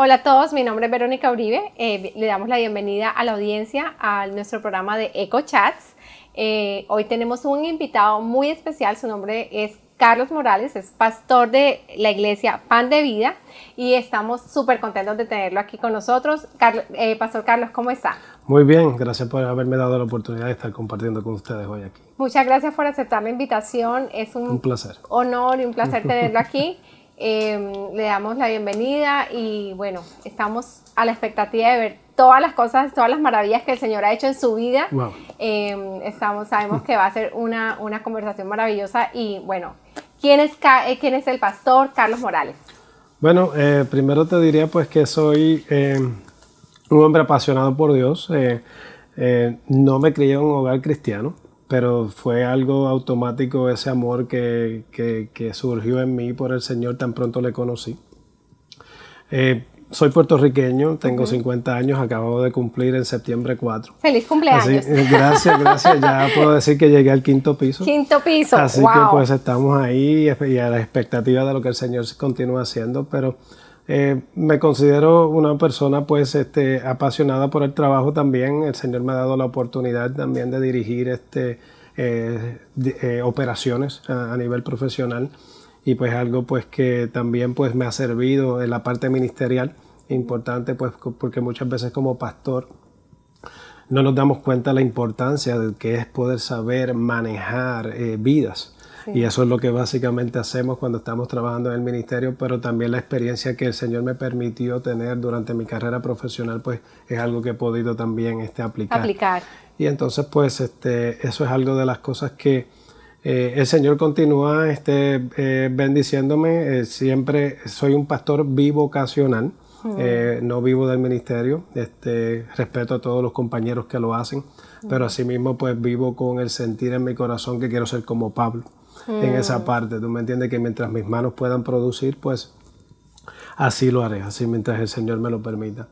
Hola a todos, mi nombre es Verónica Uribe. Eh, le damos la bienvenida a la audiencia a nuestro programa de Eco Chats. Eh, hoy tenemos un invitado muy especial, su nombre es Carlos Morales, es pastor de la iglesia Pan de Vida y estamos súper contentos de tenerlo aquí con nosotros. Eh, pastor Carlos, ¿cómo está? Muy bien, gracias por haberme dado la oportunidad de estar compartiendo con ustedes hoy aquí. Muchas gracias por aceptar la invitación, es un, un placer. honor y un placer tenerlo aquí. Em, le damos la bienvenida y bueno, estamos a la expectativa de ver todas las cosas, todas las maravillas que el Señor ha hecho en su vida. Em, estamos, sabemos que va a ser una, una conversación maravillosa y bueno, ¿quién es, eh, ¿quién es el pastor Carlos Morales? Bueno, eh, primero te diría pues que soy em, un hombre apasionado por Dios. Eh, no me crié en un hogar cristiano pero fue algo automático ese amor que, que, surgió en mí por el Señor tan pronto le conocí. Eh, soy puertorriqueño, tengo 50 años, acabo de cumplir en septiembre 4. ¡Feliz cumpleaños! Eh, gracias, gracias. Ya puedo decir que llegué al quinto piso. Quinto piso, Así que pues estamos ahí y a la expectativa de lo que el Señor continúa haciendo, pero eh, me considero una persona pues este, apasionada por el trabajo también. El Señor me ha dado la oportunidad también de dirigir este, eh, eh, operaciones a, nivel profesional. Y pues algo pues que también pues me ha servido en la parte ministerial. Importante pues porque muchas veces como pastor no nos damos cuenta de la importancia de que es poder saber manejar vidas y eso es lo que básicamente hacemos cuando estamos trabajando en el ministerio, pero también la experiencia que el Señor me permitió tener durante mi carrera profesional, pues es algo que he podido también este, aplicar. aplicar. Y entonces, pues este, eso es algo de las cosas que eh, el Señor continúa este, eh, bendiciéndome. Eh, siempre soy un pastor bivocacional. no vivo del ministerio, este, respeto a todos los compañeros que lo hacen, pero asimismo pues vivo con el sentir en mi corazón que quiero ser como Pablo en esa parte. Tú me entiendes que mientras mis manos puedan producir, pues así lo haré, así mientras el Señor me lo permita.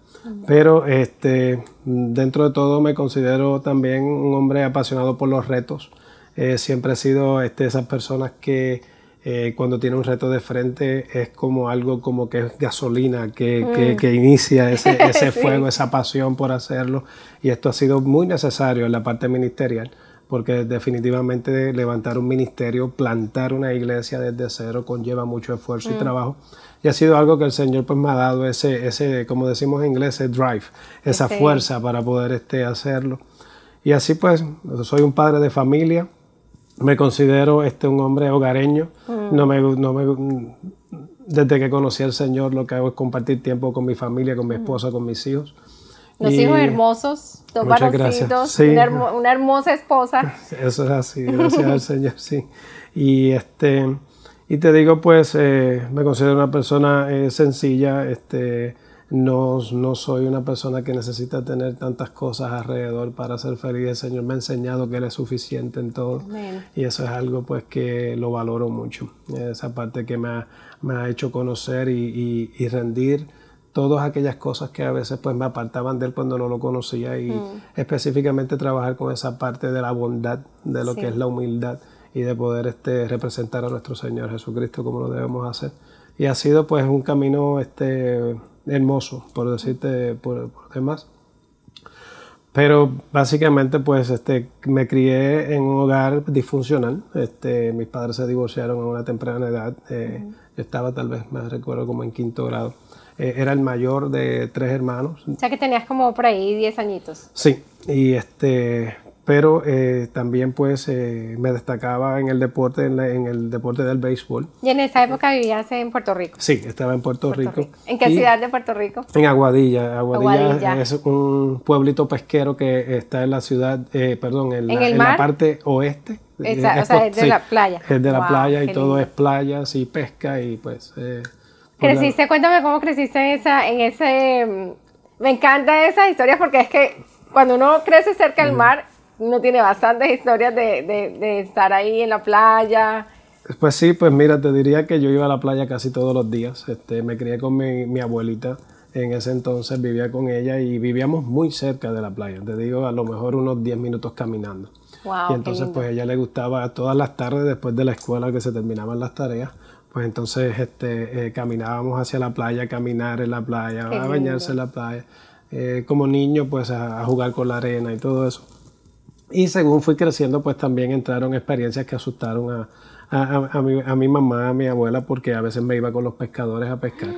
Pero este, dentro de todo me considero también un hombre apasionado por los retos. Eh, siempre he sido este, esas personas que eh, cuando tiene un reto de frente es como algo como que es gasolina que, que, mm. inicia ese, ese fuego, esa pasión por hacerlo. Y esto ha sido muy necesario en la parte ministerial porque definitivamente levantar un ministerio, plantar una iglesia desde cero conlleva mucho esfuerzo y mm. trabajo. Y ha sido algo que el Señor pues me ha dado ese, ese como decimos en inglés, ese drive, esa fuerza para poder este, hacerlo. Y así pues, soy un padre de familia, me considero este, un hombre hogareño, mm. no me, no me, desde que conocí al Señor lo que hago es compartir tiempo con mi familia, con mi mm. esposa, con mis hijos. Los hijos hermosos, dos varoncitos, una, hermosa esposa. Eso es así, gracias al Señor, sí. Y este y te digo, pues, eh, me considero una persona eh, sencilla, este, no, no, soy una persona que necesita tener tantas cosas alrededor para ser feliz. El Señor me ha enseñado que Él es suficiente en todo. Y eso es algo pues que lo valoro mucho. Esa parte que me ha, me ha hecho conocer y, y rendir todas aquellas cosas que a veces pues me apartaban de él cuando no lo conocía y mm. específicamente trabajar con esa parte de la bondad, de lo que es la humildad y de poder este, representar a nuestro Señor Jesucristo como lo debemos hacer. Y ha sido pues un camino este, hermoso, por decirte por, demás. Pero básicamente pues este, me crié en un hogar disfuncional. Este, mis padres se divorciaron a una temprana edad. Eh, yo estaba tal vez, me recuerdo, como en quinto grado. Eh, era el mayor de tres hermanos. O sea que tenías como por ahí 10 añitos. Sí, y este, pero eh, también pues eh, me destacaba en el deporte, en, el deporte del béisbol. ¿Y en esa época vivías en Puerto Rico? Sí, estaba en Puerto, Rico. ¿En qué ciudad de Puerto Rico? En Aguadilla. Aguadilla. es un pueblito pesquero que está en la ciudad, perdón, en, la, parte oeste. Esa, o sea, es de la playa. Es de la playa y todo es playas y pesca y pues... Creciste, cuéntame cómo creciste en, esa, en ese... Mm, me encanta esa historia porque es que cuando uno crece cerca del mar, uno tiene bastantes historias de, de, estar ahí en la playa. Pues sí, pues mira, te diría que yo iba a la playa casi todos los días. Este, me crié con mi, mi abuelita en ese entonces, vivía con ella y vivíamos muy cerca de la playa. Te digo, a lo mejor unos 10 minutos caminando. Wow, y entonces, pues a ella le gustaba todas las tardes después de la escuela que se terminaban las tareas pues entonces este, eh, caminábamos hacia la playa, a caminar en la playa, a bañarse en la playa. Eh, como niño, pues a, jugar con la arena y todo eso. Y según fui creciendo, pues también entraron experiencias que asustaron a, a, mi, a, mi, mamá, a mi abuela, porque a veces me iba con los pescadores a pescar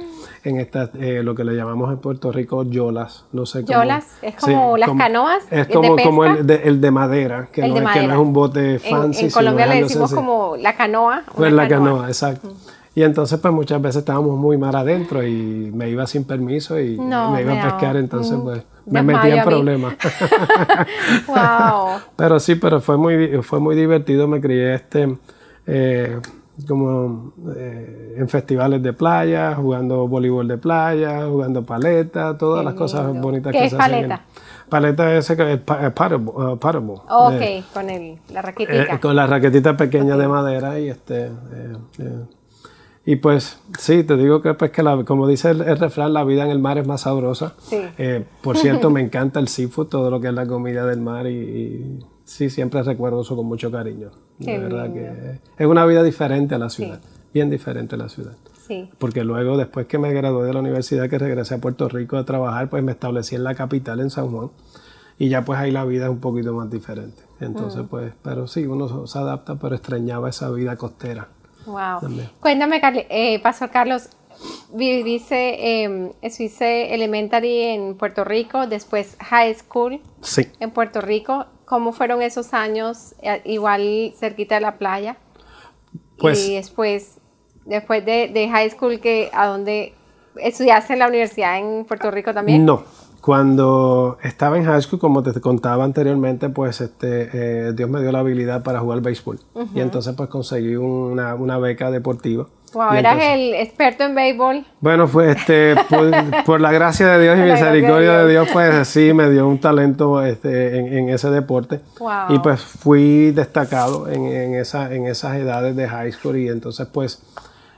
en estas, eh, lo que le llamamos en Puerto Rico yolas, no sé cómo. ¿Yolas? ¿Es como las canoas? Es como, como el, de, el, de, madera, que, no, Es, que no es un bote fancy. En, en Colombia le decimos como la canoa. Pues la canoa, exacto. Y entonces pues muchas veces estábamos muy mar adentro y me iba sin permiso y me iba a pescar, entonces mm, pues me metí en problemas. wow. Pero sí, pero fue muy, fue muy divertido, me crié este eh, como eh, en festivales de playa, jugando voleibol de playa, jugando paleta, todas las cosas bonitas que es se paleta? hacen. Paleta es, es paddle, uh, ok, eh, con el, la raquetita. con la raquetita pequeña de madera y este... y pues sí, te digo que, pues, que la, como dice el, refrán, la vida en el mar es más sabrosa. Sí. por cierto, me encanta el seafood, todo lo que es la comida del mar y sí, siempre recuerdo eso con mucho cariño. de verdad que es una vida diferente a la ciudad, bien diferente a la ciudad. Sí. Porque luego, después que me gradué de la universidad, que regresé a Puerto Rico a trabajar, pues me establecí en la capital, en San Juan. Y ya pues ahí la vida es un poquito más diferente. Entonces, mm. pues, pero sí, uno se adapta, pero extrañaba esa vida costera. Wow. Cuéntame, eh, Pastor Carlos, viviste, eh, elementary en Puerto Rico, después high school en Puerto Rico. ¿Cómo fueron esos años eh, igual cerquita de la playa? Pues, y después, después de, high school, que, ¿a dónde estudiaste en la universidad en Puerto Rico también? No, cuando estaba en high school, como te contaba anteriormente, pues este, eh, Dios me dio la habilidad para jugar béisbol. Y entonces pues conseguí una, una beca deportiva Wow, eras el experto en béisbol. Bueno, fue este, por, la gracia de Dios y misericordia de Dios, pues sí, me dio un talento este, en, ese deporte. Y pues fui destacado en, en, esa, en esas edades de high school y entonces pues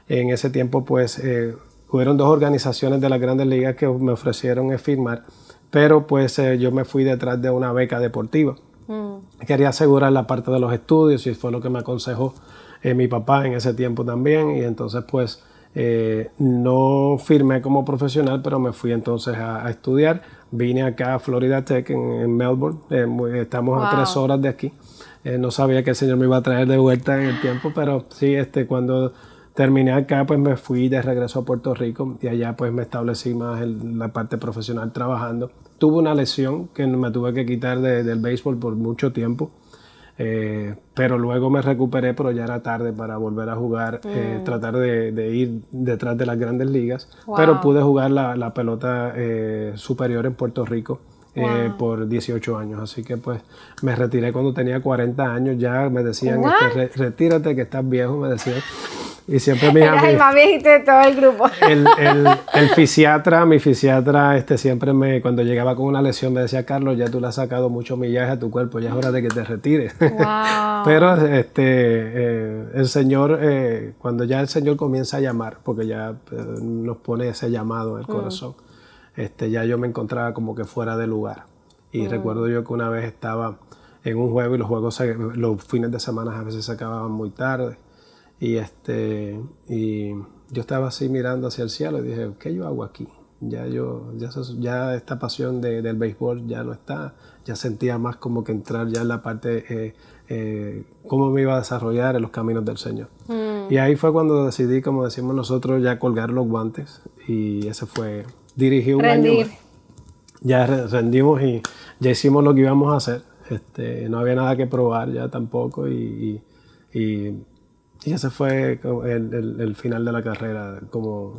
en ese tiempo pues eh, hubieron dos organizaciones de las grandes ligas que me ofrecieron firmar, pero pues eh, yo me fui detrás de una beca deportiva. Mm. Quería asegurar la parte de los estudios y fue lo que me aconsejó eh, mi papá en ese tiempo también, y entonces pues eh, no firmé como profesional, pero me fui entonces a, estudiar. Vine acá a Florida Tech en, Melbourne, eh, estamos a tres horas de aquí. no sabía que el Señor me iba a traer de vuelta en el tiempo, pero sí, este, cuando terminé acá, pues me fui de regreso a Puerto Rico y allá pues me establecí más en la parte profesional trabajando. Tuve una lesión que me tuve que quitar del béisbol por mucho tiempo eh, pero luego me recuperé, pero ya era tarde para volver a jugar, eh, mm. tratar de, ir detrás de las grandes ligas. Pero pude jugar la, pelota eh, superior en Puerto Rico. por 18 años, así que pues me retiré cuando tenía 40 años, ya me decían, este, retírate que estás viejo, me decían. Y siempre mi el más viejito de todo el grupo. El, el, fisiatra, mi fisiatra, este, siempre me, cuando llegaba con una lesión, me decía, Carlos, ya tú le has sacado mucho millaje a tu cuerpo, ya es hora de que te retires. Pero este, eh, el Señor, eh, cuando ya el Señor comienza a llamar, porque ya eh, nos pone ese llamado en el mm. corazón, este, ya yo me encontraba como que fuera de lugar. Y mm. recuerdo yo que una vez estaba en un juego y los juegos, los fines de semana a veces se acababan muy tarde. Y, este, y yo estaba así mirando hacia el cielo y dije, ¿qué yo hago aquí? Ya, yo, ya, ya esta pasión del béisbol ya no está, ya sentía más como que entrar ya en la parte, eh, eh, cómo me iba a desarrollar en los caminos del Señor. Mm. Y ahí fue cuando decidí, como decimos nosotros, ya colgar los guantes y ese fue, dirigí un año. Ya rendimos y ya hicimos lo que íbamos a hacer. Este, no había nada que probar ya tampoco y, y y ese fue el, el, final de la carrera como,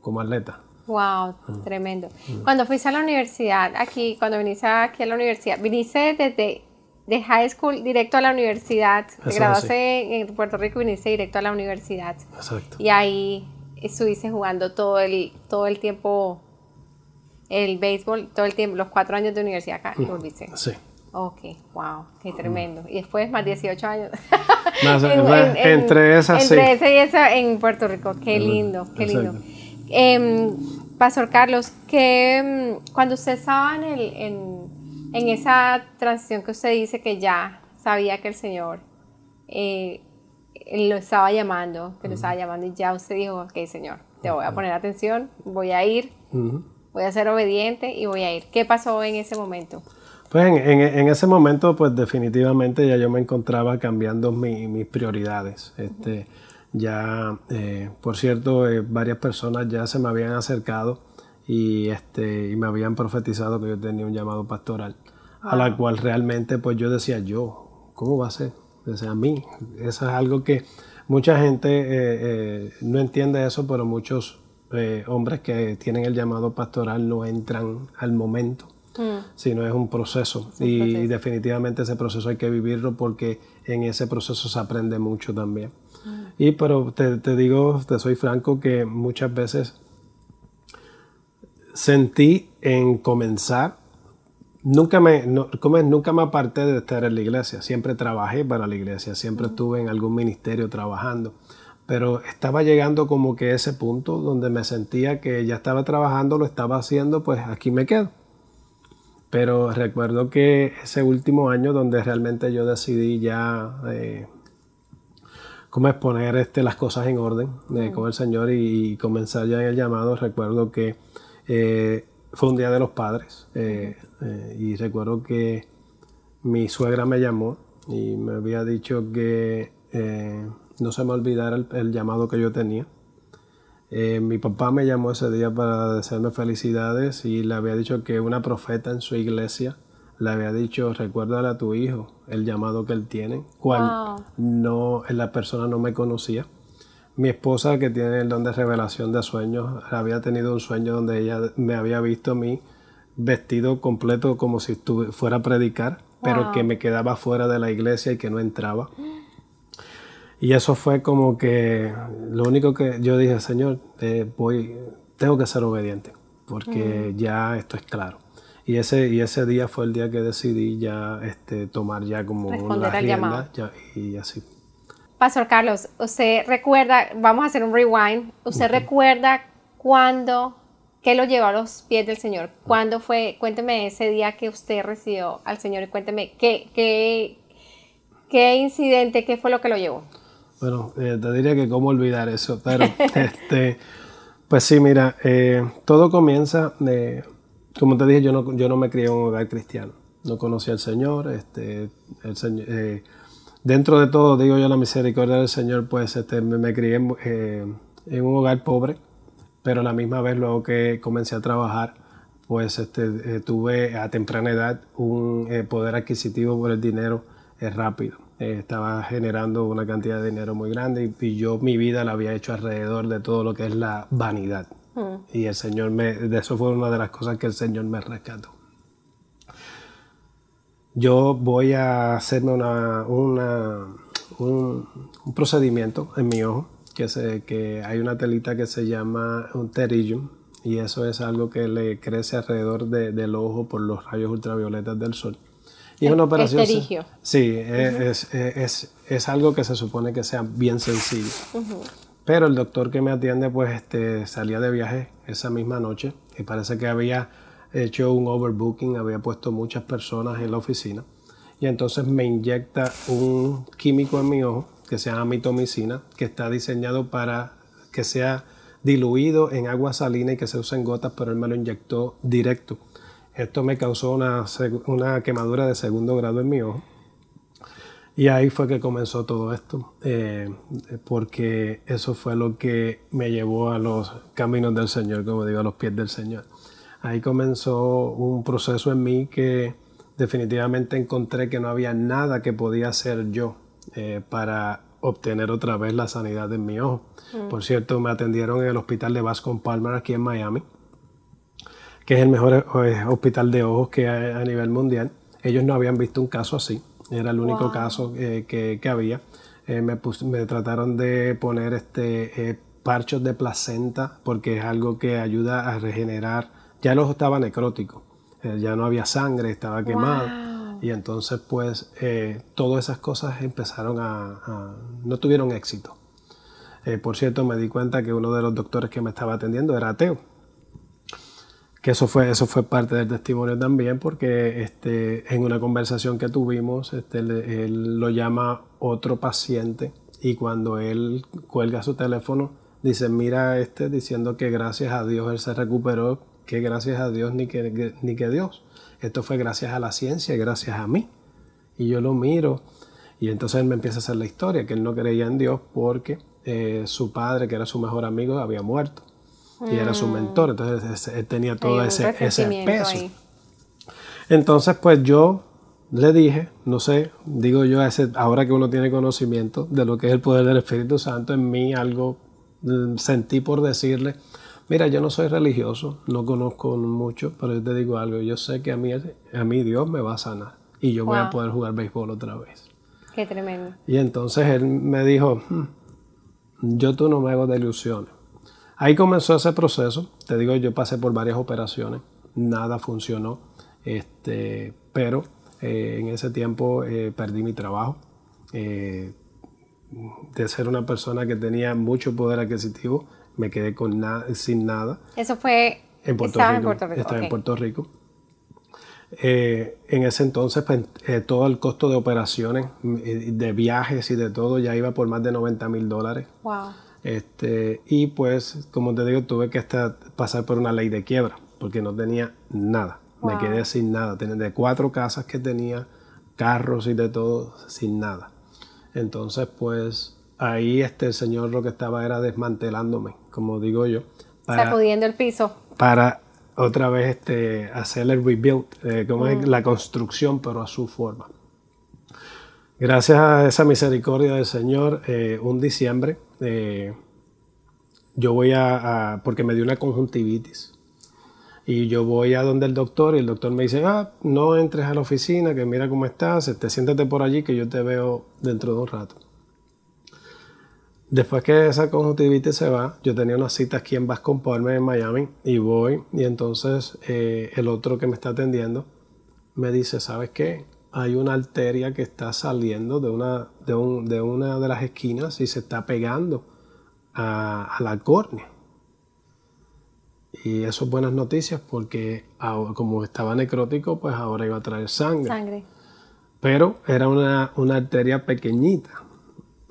como atleta. Wow, tremendo. Cuando fuiste a la universidad, aquí, cuando viniste aquí a la universidad, viniste desde de high school directo a la universidad, te graduaste en Puerto Rico y viniste directo a la universidad. Exacto. Y ahí estuviste jugando todo el, todo el tiempo el béisbol, todo el tiempo, los cuatro años de universidad acá, volviste. Sí. Ok, wow, qué tremendo. Y después más 18 años. entre esas, Entre ese y esa en Puerto Rico. Qué lindo, qué lindo. Eh, Pastor Carlos, que mm, cuando usted estaba en, el, en, esa transición que usted dice que ya sabía que el Señor eh, lo estaba llamando, que lo estaba llamando y ya usted dijo, ok, Señor, te voy a poner atención, voy a ir, voy a ser obediente y voy a ir. ¿Qué pasó en ese momento? Pues en, ese momento, pues definitivamente ya yo me encontraba cambiando mis prioridades. Este, ya, eh, por cierto, eh, varias personas ya se me habían acercado y, este, y me habían profetizado que yo tenía un llamado pastoral, a la cual realmente pues yo decía, yo, ¿cómo va a ser? Sea, a mí, eso es algo que mucha gente eh, no entiende eso, pero muchos hombres que tienen el llamado pastoral no entran al momento Mm. sino es un proceso. y, definitivamente ese proceso hay que vivirlo porque en ese proceso se aprende mucho también. Mm. Y pero te, digo, te soy franco, que muchas veces sentí en comenzar, nunca me, nunca me aparté de estar en la iglesia, siempre trabajé para la iglesia, siempre mm. estuve en algún ministerio trabajando pero estaba llegando como que ese punto donde me sentía que ya estaba trabajando, lo estaba haciendo, pues aquí me quedo. Pero recuerdo que ese último año donde realmente yo decidí ya eh, cómo exponer este, las cosas en orden eh, con el Señor y, comenzar ya en el llamado, recuerdo que eh, fue un día de los padres y recuerdo que mi suegra me llamó y me había dicho que no se me olvidara el llamado que yo tenía eh, mi papá me llamó ese día para desearme felicidades y le había dicho que una profeta en su iglesia le había dicho, recuérdale a tu hijo el llamado que él tiene, cual no, la persona no me conocía. Mi esposa, que tiene el don de revelación de sueños, había tenido un sueño donde ella me había visto a mí vestido completo como si fuera a predicar, pero que me quedaba fuera de la iglesia y que no entraba. Y eso fue como que lo único que yo dije, Señor, eh, voy, tengo que ser obediente, porque ya esto es claro. Y ese, y ese día fue el día que decidí ya este, tomar ya como Responder la y así. Pastor Carlos, usted recuerda, vamos a hacer un rewind, usted recuerda cuándo, qué lo llevó a los pies del Señor, cuándo fue, cuénteme ese día que usted recibió al Señor y cuénteme qué, qué, qué incidente, qué fue lo que lo llevó. Bueno, eh, te diría que cómo olvidar eso, pero este, pues sí, mira, eh, todo comienza, de, como te dije, yo no, yo no me crié en un hogar cristiano, no conocí al Señor, este, el Señor eh, dentro de todo, digo yo, la misericordia del Señor, pues este, me, crié en, en, un hogar pobre, pero a la misma vez luego que comencé a trabajar, pues este, tuve a temprana edad un poder adquisitivo por el dinero rápido. Eh, estaba generando una cantidad de dinero muy grande y, yo mi vida la había hecho alrededor de todo lo que es la vanidad. Mm. Y el Señor me, de eso fue una de las cosas que el Señor me rescató. Yo voy a hacerme una, una un, procedimiento en mi ojo, que, se, que hay una telita que se llama un pterygium, y eso es algo que le crece alrededor del ojo por los rayos ultravioletas del sol. Y es una operación. Sí, es, es, es, algo que se supone que sea bien sencillo. Pero el doctor que me atiende, pues este, salía de viaje esa misma noche y parece que había hecho un overbooking, había puesto muchas personas en la oficina. Y entonces me inyecta un químico en mi ojo que se llama mitomicina, que está diseñado para que sea diluido en agua salina y que se use en gotas, pero él me lo inyectó directo esto me causó una, una quemadura de segundo grado en mi ojo. Y ahí fue que comenzó todo esto, eh, porque eso fue lo que me llevó a los caminos del Señor, como digo, a los pies del Señor. Ahí comenzó un proceso en mí que definitivamente encontré que no había nada que podía hacer yo eh, para obtener otra vez la sanidad en mi ojo. Mm. Por cierto, me atendieron en el hospital de Bascom Palmer aquí en Miami que es el mejor eh, hospital de ojos que hay a nivel mundial. Ellos no habían visto un caso así, era el único caso eh, que, que, había. Eh, me, me, trataron de poner este, parchos de placenta porque es algo que ayuda a regenerar. Ya el ojo estaba necrótico, ya no había sangre, estaba quemado. Y entonces pues todas esas cosas empezaron a, a no tuvieron éxito. por cierto, me di cuenta que uno de los doctores que me estaba atendiendo era ateo que eso fue, eso fue parte del testimonio también, porque este, en una conversación que tuvimos, este, él, lo llama otro paciente y cuando él cuelga su teléfono, dice, mira este diciendo que gracias a Dios él se recuperó, que gracias a Dios ni que, ni que Dios. Esto fue gracias a la ciencia y gracias a mí. Y yo lo miro y entonces él me empieza a hacer la historia, que él no creía en Dios porque eh, su padre, que era su mejor amigo, había muerto. Y era su mm. mentor, entonces él tenía todo ese, ese peso. Entonces, pues yo le dije, no sé, digo yo, ese, ahora que uno tiene conocimiento de lo que es el poder del Espíritu Santo, en mí algo mm, sentí por decirle, mira, yo no soy religioso, no conozco mucho, pero yo te digo algo, yo sé que a mí, a mí Dios me va a sanar y yo voy a poder jugar béisbol otra vez. Qué tremendo. Y entonces él me dijo, hmm, yo tú no me hago de ilusiones. Ahí comenzó ese proceso, te digo, yo pasé por varias operaciones, nada funcionó, este, pero eh, en ese tiempo eh, perdí mi trabajo. Eh, de ser una persona que tenía mucho poder adquisitivo, me quedé con sin nada. Eso fue en Puerto Rico. En Puerto Rico. Estaba en Puerto Rico. en ese entonces, pues, todo el costo de operaciones, de viajes y de todo, ya iba por más de 90 mil dólares. Wow. Este, y pues, como te digo, tuve que pasar por una ley de quiebra, porque no tenía nada. Me quedé sin nada. De cuatro casas que tenía, carros y de todo, sin nada. Entonces, pues ahí este, el Señor lo que estaba era desmantelándome, como digo yo. Para, Sacudiendo el piso. Para otra vez este, hacer el rebuild, eh, como es mm. la construcción, pero a su forma. Gracias a esa misericordia del Señor, eh, un diciembre, eh, yo voy a, porque me dio una conjuntivitis. Y yo voy a donde el doctor y el doctor me dice, ah, no entres a la oficina, que mira cómo estás, te este, siéntate por allí que yo te veo dentro de un rato. Después que esa conjuntivitis se va, yo tenía una cita aquí en Vasco en Miami, y voy, y entonces eh, el otro que me está atendiendo me dice, ¿sabes qué? Hay una arteria que está saliendo de una de, una de las esquinas y se está pegando a, a la córnea. Y eso es buenas noticias porque como estaba necrótico, pues ahora iba a traer sangre. Sangre. Pero era una, arteria pequeñita.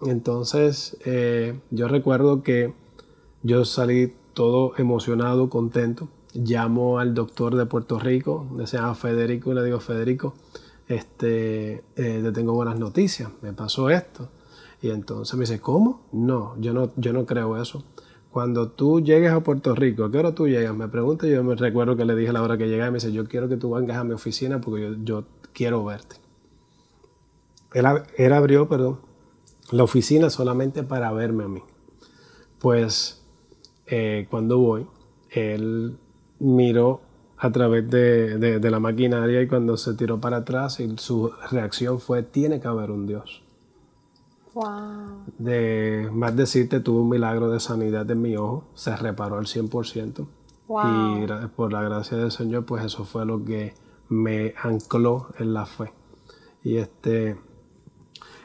Entonces eh, yo recuerdo que yo salí todo emocionado, contento. Llamo al doctor de Puerto Rico, se llama Federico, y le digo, Federico, este, eh, te tengo buenas noticias, me pasó esto. Y entonces me dice, ¿cómo? No, yo no, yo no creo eso cuando tú llegues a Puerto Rico, ¿a qué hora tú llegas? Me pregunta, yo me recuerdo que le dije a la hora que llegaba y me dice, yo quiero que tú vengas a mi oficina porque yo, quiero verte. Él, abrió, perdón, la oficina solamente para verme a mí. Pues eh, cuando voy, él miró a través de, de, la maquinaria y cuando se tiró para atrás y su reacción fue, tiene que haber un Dios. De más decirte, tuve un milagro de sanidad en mi ojo, se reparó al 100%. Y por la gracia del Señor, pues eso fue lo que me ancló en la fe. Y este,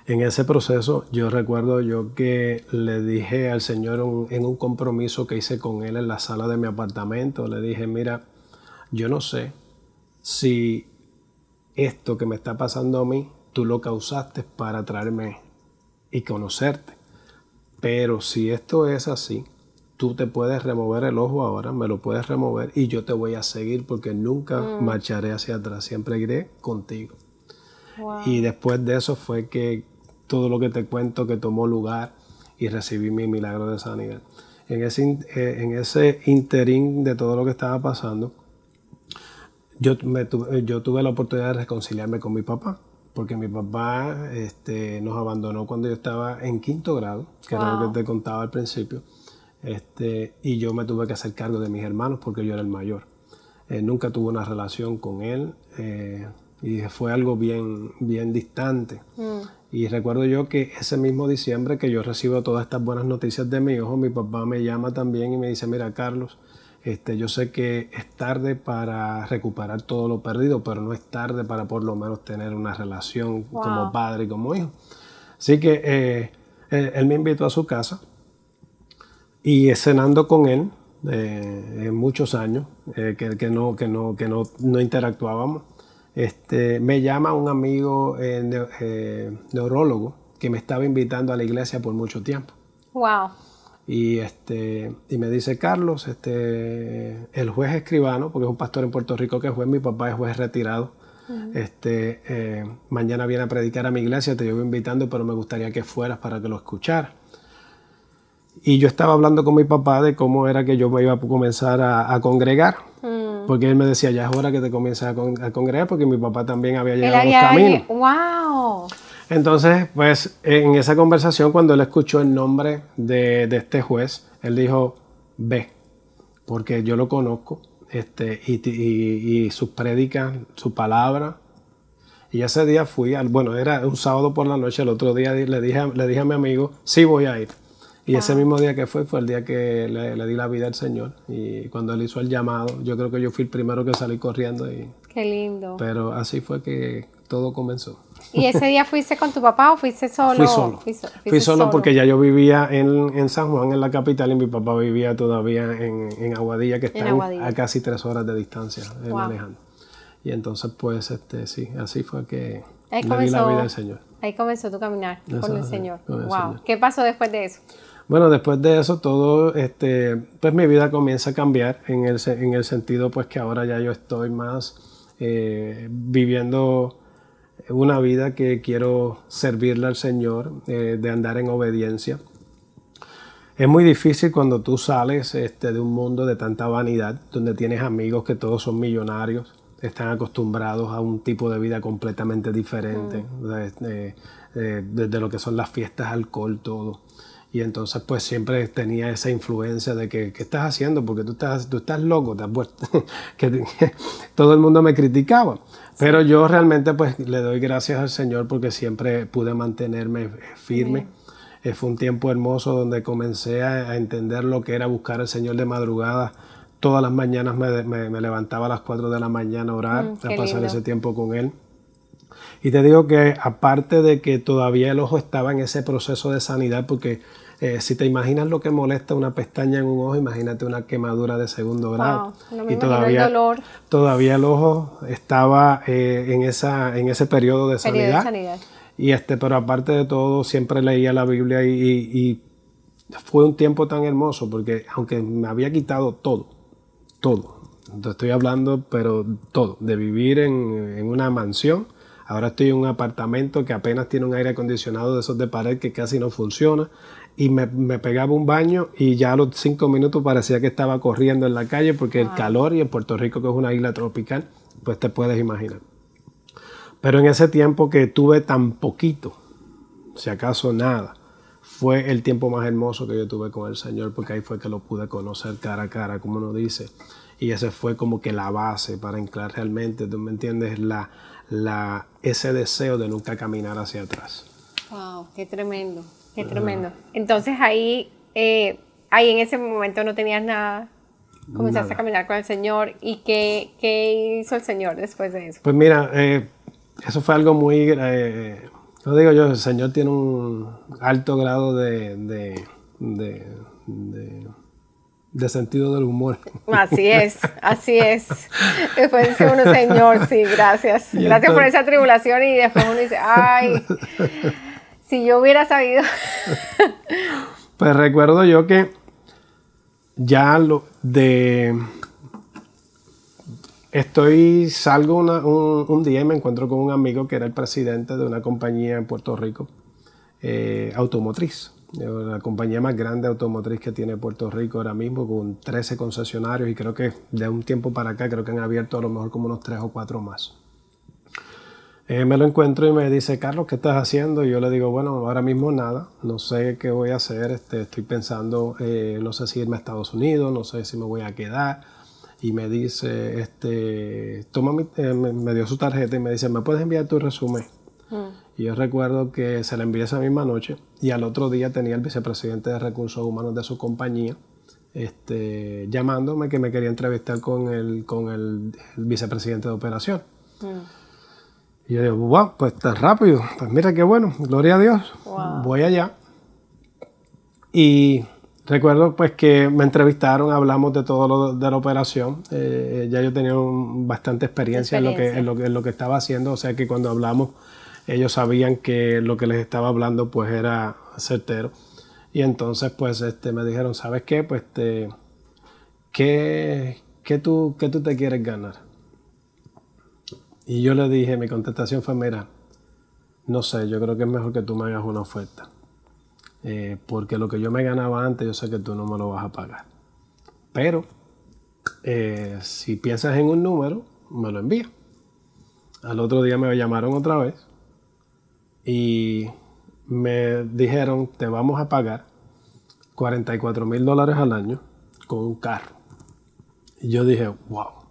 en ese proceso, yo recuerdo yo que le dije al Señor en un compromiso que hice con Él en la sala de mi apartamento, le dije, mira, yo no sé si esto que me está pasando a mí, tú lo causaste para traerme y conocerte. Pero si esto es así, tú te puedes remover el ojo ahora, me lo puedes remover y yo te voy a seguir porque nunca mm. marcharé hacia atrás, siempre iré contigo. Y después de eso fue que todo lo que te cuento que tomó lugar y recibí mi milagro de sanidad. En ese, eh, en ese interín de todo lo que estaba pasando, yo, me, yo tuve la oportunidad de reconciliarme con mi papá porque mi papá este, nos abandonó cuando yo estaba en quinto grado, que era lo que te contaba al principio, este, y yo me tuve que hacer cargo de mis hermanos porque yo era el mayor. Eh, nunca tuve una relación con él eh, y fue algo bien, bien distante. Mm. Y recuerdo yo que ese mismo diciembre que yo recibo todas estas buenas noticias de mi hijo, mi papá me llama también y me dice, mira Carlos, este, yo sé que es tarde para recuperar todo lo perdido, pero no es tarde para por lo menos tener una relación como padre y como hijo. Así que eh, él, me invitó a su casa y cenando con él eh, en muchos años, eh, que, no, que, no, que no, no interactuábamos, este, me llama un amigo neurólogo que me estaba invitando a la iglesia por mucho tiempo. Wow. Y, este, y me dice, Carlos, este, el juez escribano, porque es un pastor en Puerto Rico que es juez, mi papá es juez retirado, este, eh, mañana viene a predicar a mi iglesia, te llevo invitando, pero me gustaría que fueras para que lo escuchara. Y yo estaba hablando con mi papá de cómo era que yo me iba a comenzar a, congregar. Mm. Porque él me decía, ya es hora que te comiences a, congregar, porque mi papá también había llegado a los caminos. ¡Wow! Entonces, pues en esa conversación, cuando él escuchó el nombre de, de este juez, él dijo, ve, porque yo lo conozco, este, y, sus prédicas, su palabra. Y ese día fui, al, bueno, era un sábado por la noche, el otro día le dije, le dije a mi amigo, sí voy a ir. Y ese mismo día que fue, fue el día que le, di la vida al Señor. Y cuando él hizo el llamado, yo creo que yo fui el primero que salí corriendo. Y, Qué lindo. Pero así fue que todo comenzó. ¿Y ese día fuiste con tu papá o fuiste solo? Fui solo. Fui, solo, porque ya yo vivía en, en, San Juan, en la capital, y mi papá vivía todavía en, en Aguadilla, que está a casi tres horas de distancia eh, manejando. Y entonces, pues, este, sí, así fue que ahí le di la vida al Señor. Ahí comenzó tu caminar con el Señor. wow. ¿Qué pasó después de eso? Bueno, después de eso todo, este, pues mi vida comienza a cambiar en el, en el sentido pues que ahora ya yo estoy más eh, viviendo una vida que quiero servirle al Señor, eh, de andar en obediencia. Es muy difícil cuando tú sales este, de un mundo de tanta vanidad, donde tienes amigos que todos son millonarios, están acostumbrados a un tipo de vida completamente diferente, mm. desde lo que son las fiestas, alcohol, todo. Y entonces pues siempre tenía esa influencia de que, ¿qué estás haciendo? Porque tú estás, tú estás loco, te has que, todo el mundo me criticaba. Pero yo realmente pues le doy gracias al Señor porque siempre pude mantenerme firme. Eh, fue un tiempo hermoso donde comencé a, entender lo que era buscar al Señor de madrugada. Todas las mañanas me, me, levantaba a las 4 de la mañana a orar, mm, a pasar ese tiempo con Él. Y te digo que aparte de que todavía el ojo estaba en ese proceso de sanidad, porque eh, si te imaginas lo que molesta una pestaña en un ojo, imagínate una quemadura de segundo grado. y todavía el, dolor. todavía el ojo estaba eh, en, esa, en ese periodo de sanidad. Y este, pero aparte de todo, siempre leía la Biblia y, fue un tiempo tan hermoso porque aunque me había quitado todo, todo, estoy hablando, pero todo, de vivir en, en una mansión, Ahora estoy en un apartamento que apenas tiene un aire acondicionado de esos de pared que casi no funciona y me, pegaba un baño y ya a los cinco minutos parecía que estaba corriendo en la calle porque el calor y en Puerto Rico, que es una isla tropical, pues te puedes imaginar. Pero en ese tiempo que tuve tan poquito, si acaso nada, fue el tiempo más hermoso que yo tuve con el Señor porque ahí fue que lo pude conocer cara a cara, como uno dice. Y ese fue como que la base para anclar realmente, tú me entiendes, la, la, ese deseo de nunca caminar hacia atrás. Wow, qué tremendo. Qué tremendo. Entonces ahí, eh, ahí en ese momento no tenías nada. Comenzaste a caminar con el Señor. ¿Y qué, qué, hizo el Señor después de eso? Pues mira, eh, eso fue algo muy... Eh, lo digo yo, el Señor tiene un alto grado de, de, de, sentido del humor. Así es, así es. Después dice uno, Señor, sí, gracias. gracias por esa tribulación y después uno dice, ay, si yo hubiera sabido. pues recuerdo yo que ya lo de. Estoy, salgo un, día y me encuentro con un amigo que era el presidente de una compañía en Puerto Rico, eh, automotriz, la compañía más grande automotriz que tiene Puerto Rico ahora mismo, con 13 concesionarios y creo que de un tiempo para acá creo que han abierto a lo mejor como unos 3 o 4 más. Eh, me lo encuentro y me dice, Carlos, ¿qué estás haciendo? Y yo le digo, bueno, ahora mismo nada, no sé qué voy a hacer, este, estoy pensando, eh, no sé si irme a Estados Unidos, no sé si me voy a quedar. Y me dice, este, toma eh, me, dio su tarjeta y me dice, ¿me puedes enviar tu resumen? Mm. Y yo recuerdo que se la envié esa misma noche y al otro día tenía el vicepresidente de recursos humanos de su compañía este, llamándome que me quería entrevistar con el, con el, vicepresidente de operación. Mm. Y yo digo, wow, pues está rápido. Pues mira qué bueno, gloria a Dios. Voy allá. Y recuerdo pues que me entrevistaron, hablamos de todo lo de la operación. Eh, ya yo tenía bastante experiencia, En, lo que, en, lo que, en lo que estaba haciendo. O sea que cuando hablamos ellos sabían que lo que les estaba hablando pues era certero. Y entonces pues este, me dijeron, ¿sabes qué? Pues te, ¿qué, qué, tú, ¿qué tú te quieres ganar? Y yo le dije, mi contestación fue, mira, no sé, yo creo que es mejor que tú me hagas una oferta. Eh, porque lo que yo me ganaba antes, yo sé que tú no me lo vas a pagar. Pero eh, si piensas en un número, me lo envía. Al otro día me llamaron otra vez y me dijeron, te vamos a pagar 44 mil dólares al año con un carro. Y yo dije, wow,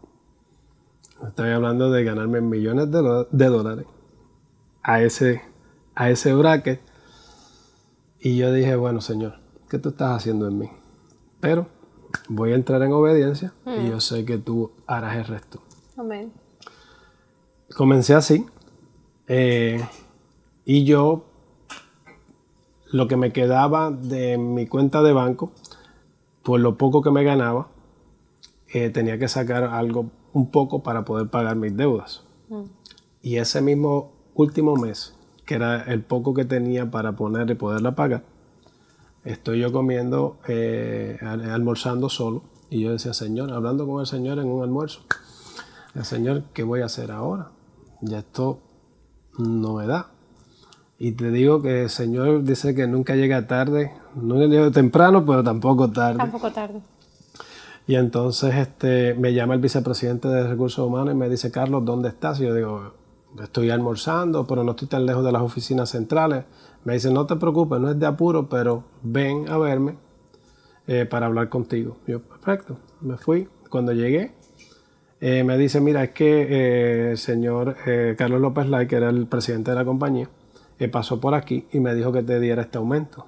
estoy hablando de ganarme millones de, de dólares a ese, a ese bracket y yo dije, bueno, Señor, ¿qué tú estás haciendo en mí? Pero voy a entrar en obediencia y mm. yo sé que tú harás el resto. Amén. Comencé así. Eh, y yo, lo que me quedaba de mi cuenta de banco, por lo poco que me ganaba, eh, tenía que sacar algo, un poco para poder pagar mis deudas. Mm. Y ese mismo último mes que era el poco que tenía para poner y poderla pagar, estoy yo comiendo, eh, almorzando solo. Y yo decía, Señor, hablando con el Señor en un almuerzo, el Señor, ¿qué voy a hacer ahora? Ya esto no me da. Y te digo que el Señor dice que nunca llega tarde, no llega temprano, pero tampoco tarde. Tampoco tarde. Y entonces este, me llama el vicepresidente de Recursos Humanos y me dice, Carlos, ¿dónde estás? Y yo digo, estoy almorzando, pero no estoy tan lejos de las oficinas centrales. Me dice, no te preocupes, no es de apuro, pero ven a verme eh, para hablar contigo. Yo, perfecto, me fui. Cuando llegué, eh, me dice, mira, es que eh, el señor Carlos López Lai, que era el presidente de la compañía, pasó por aquí y me dijo que te diera este aumento.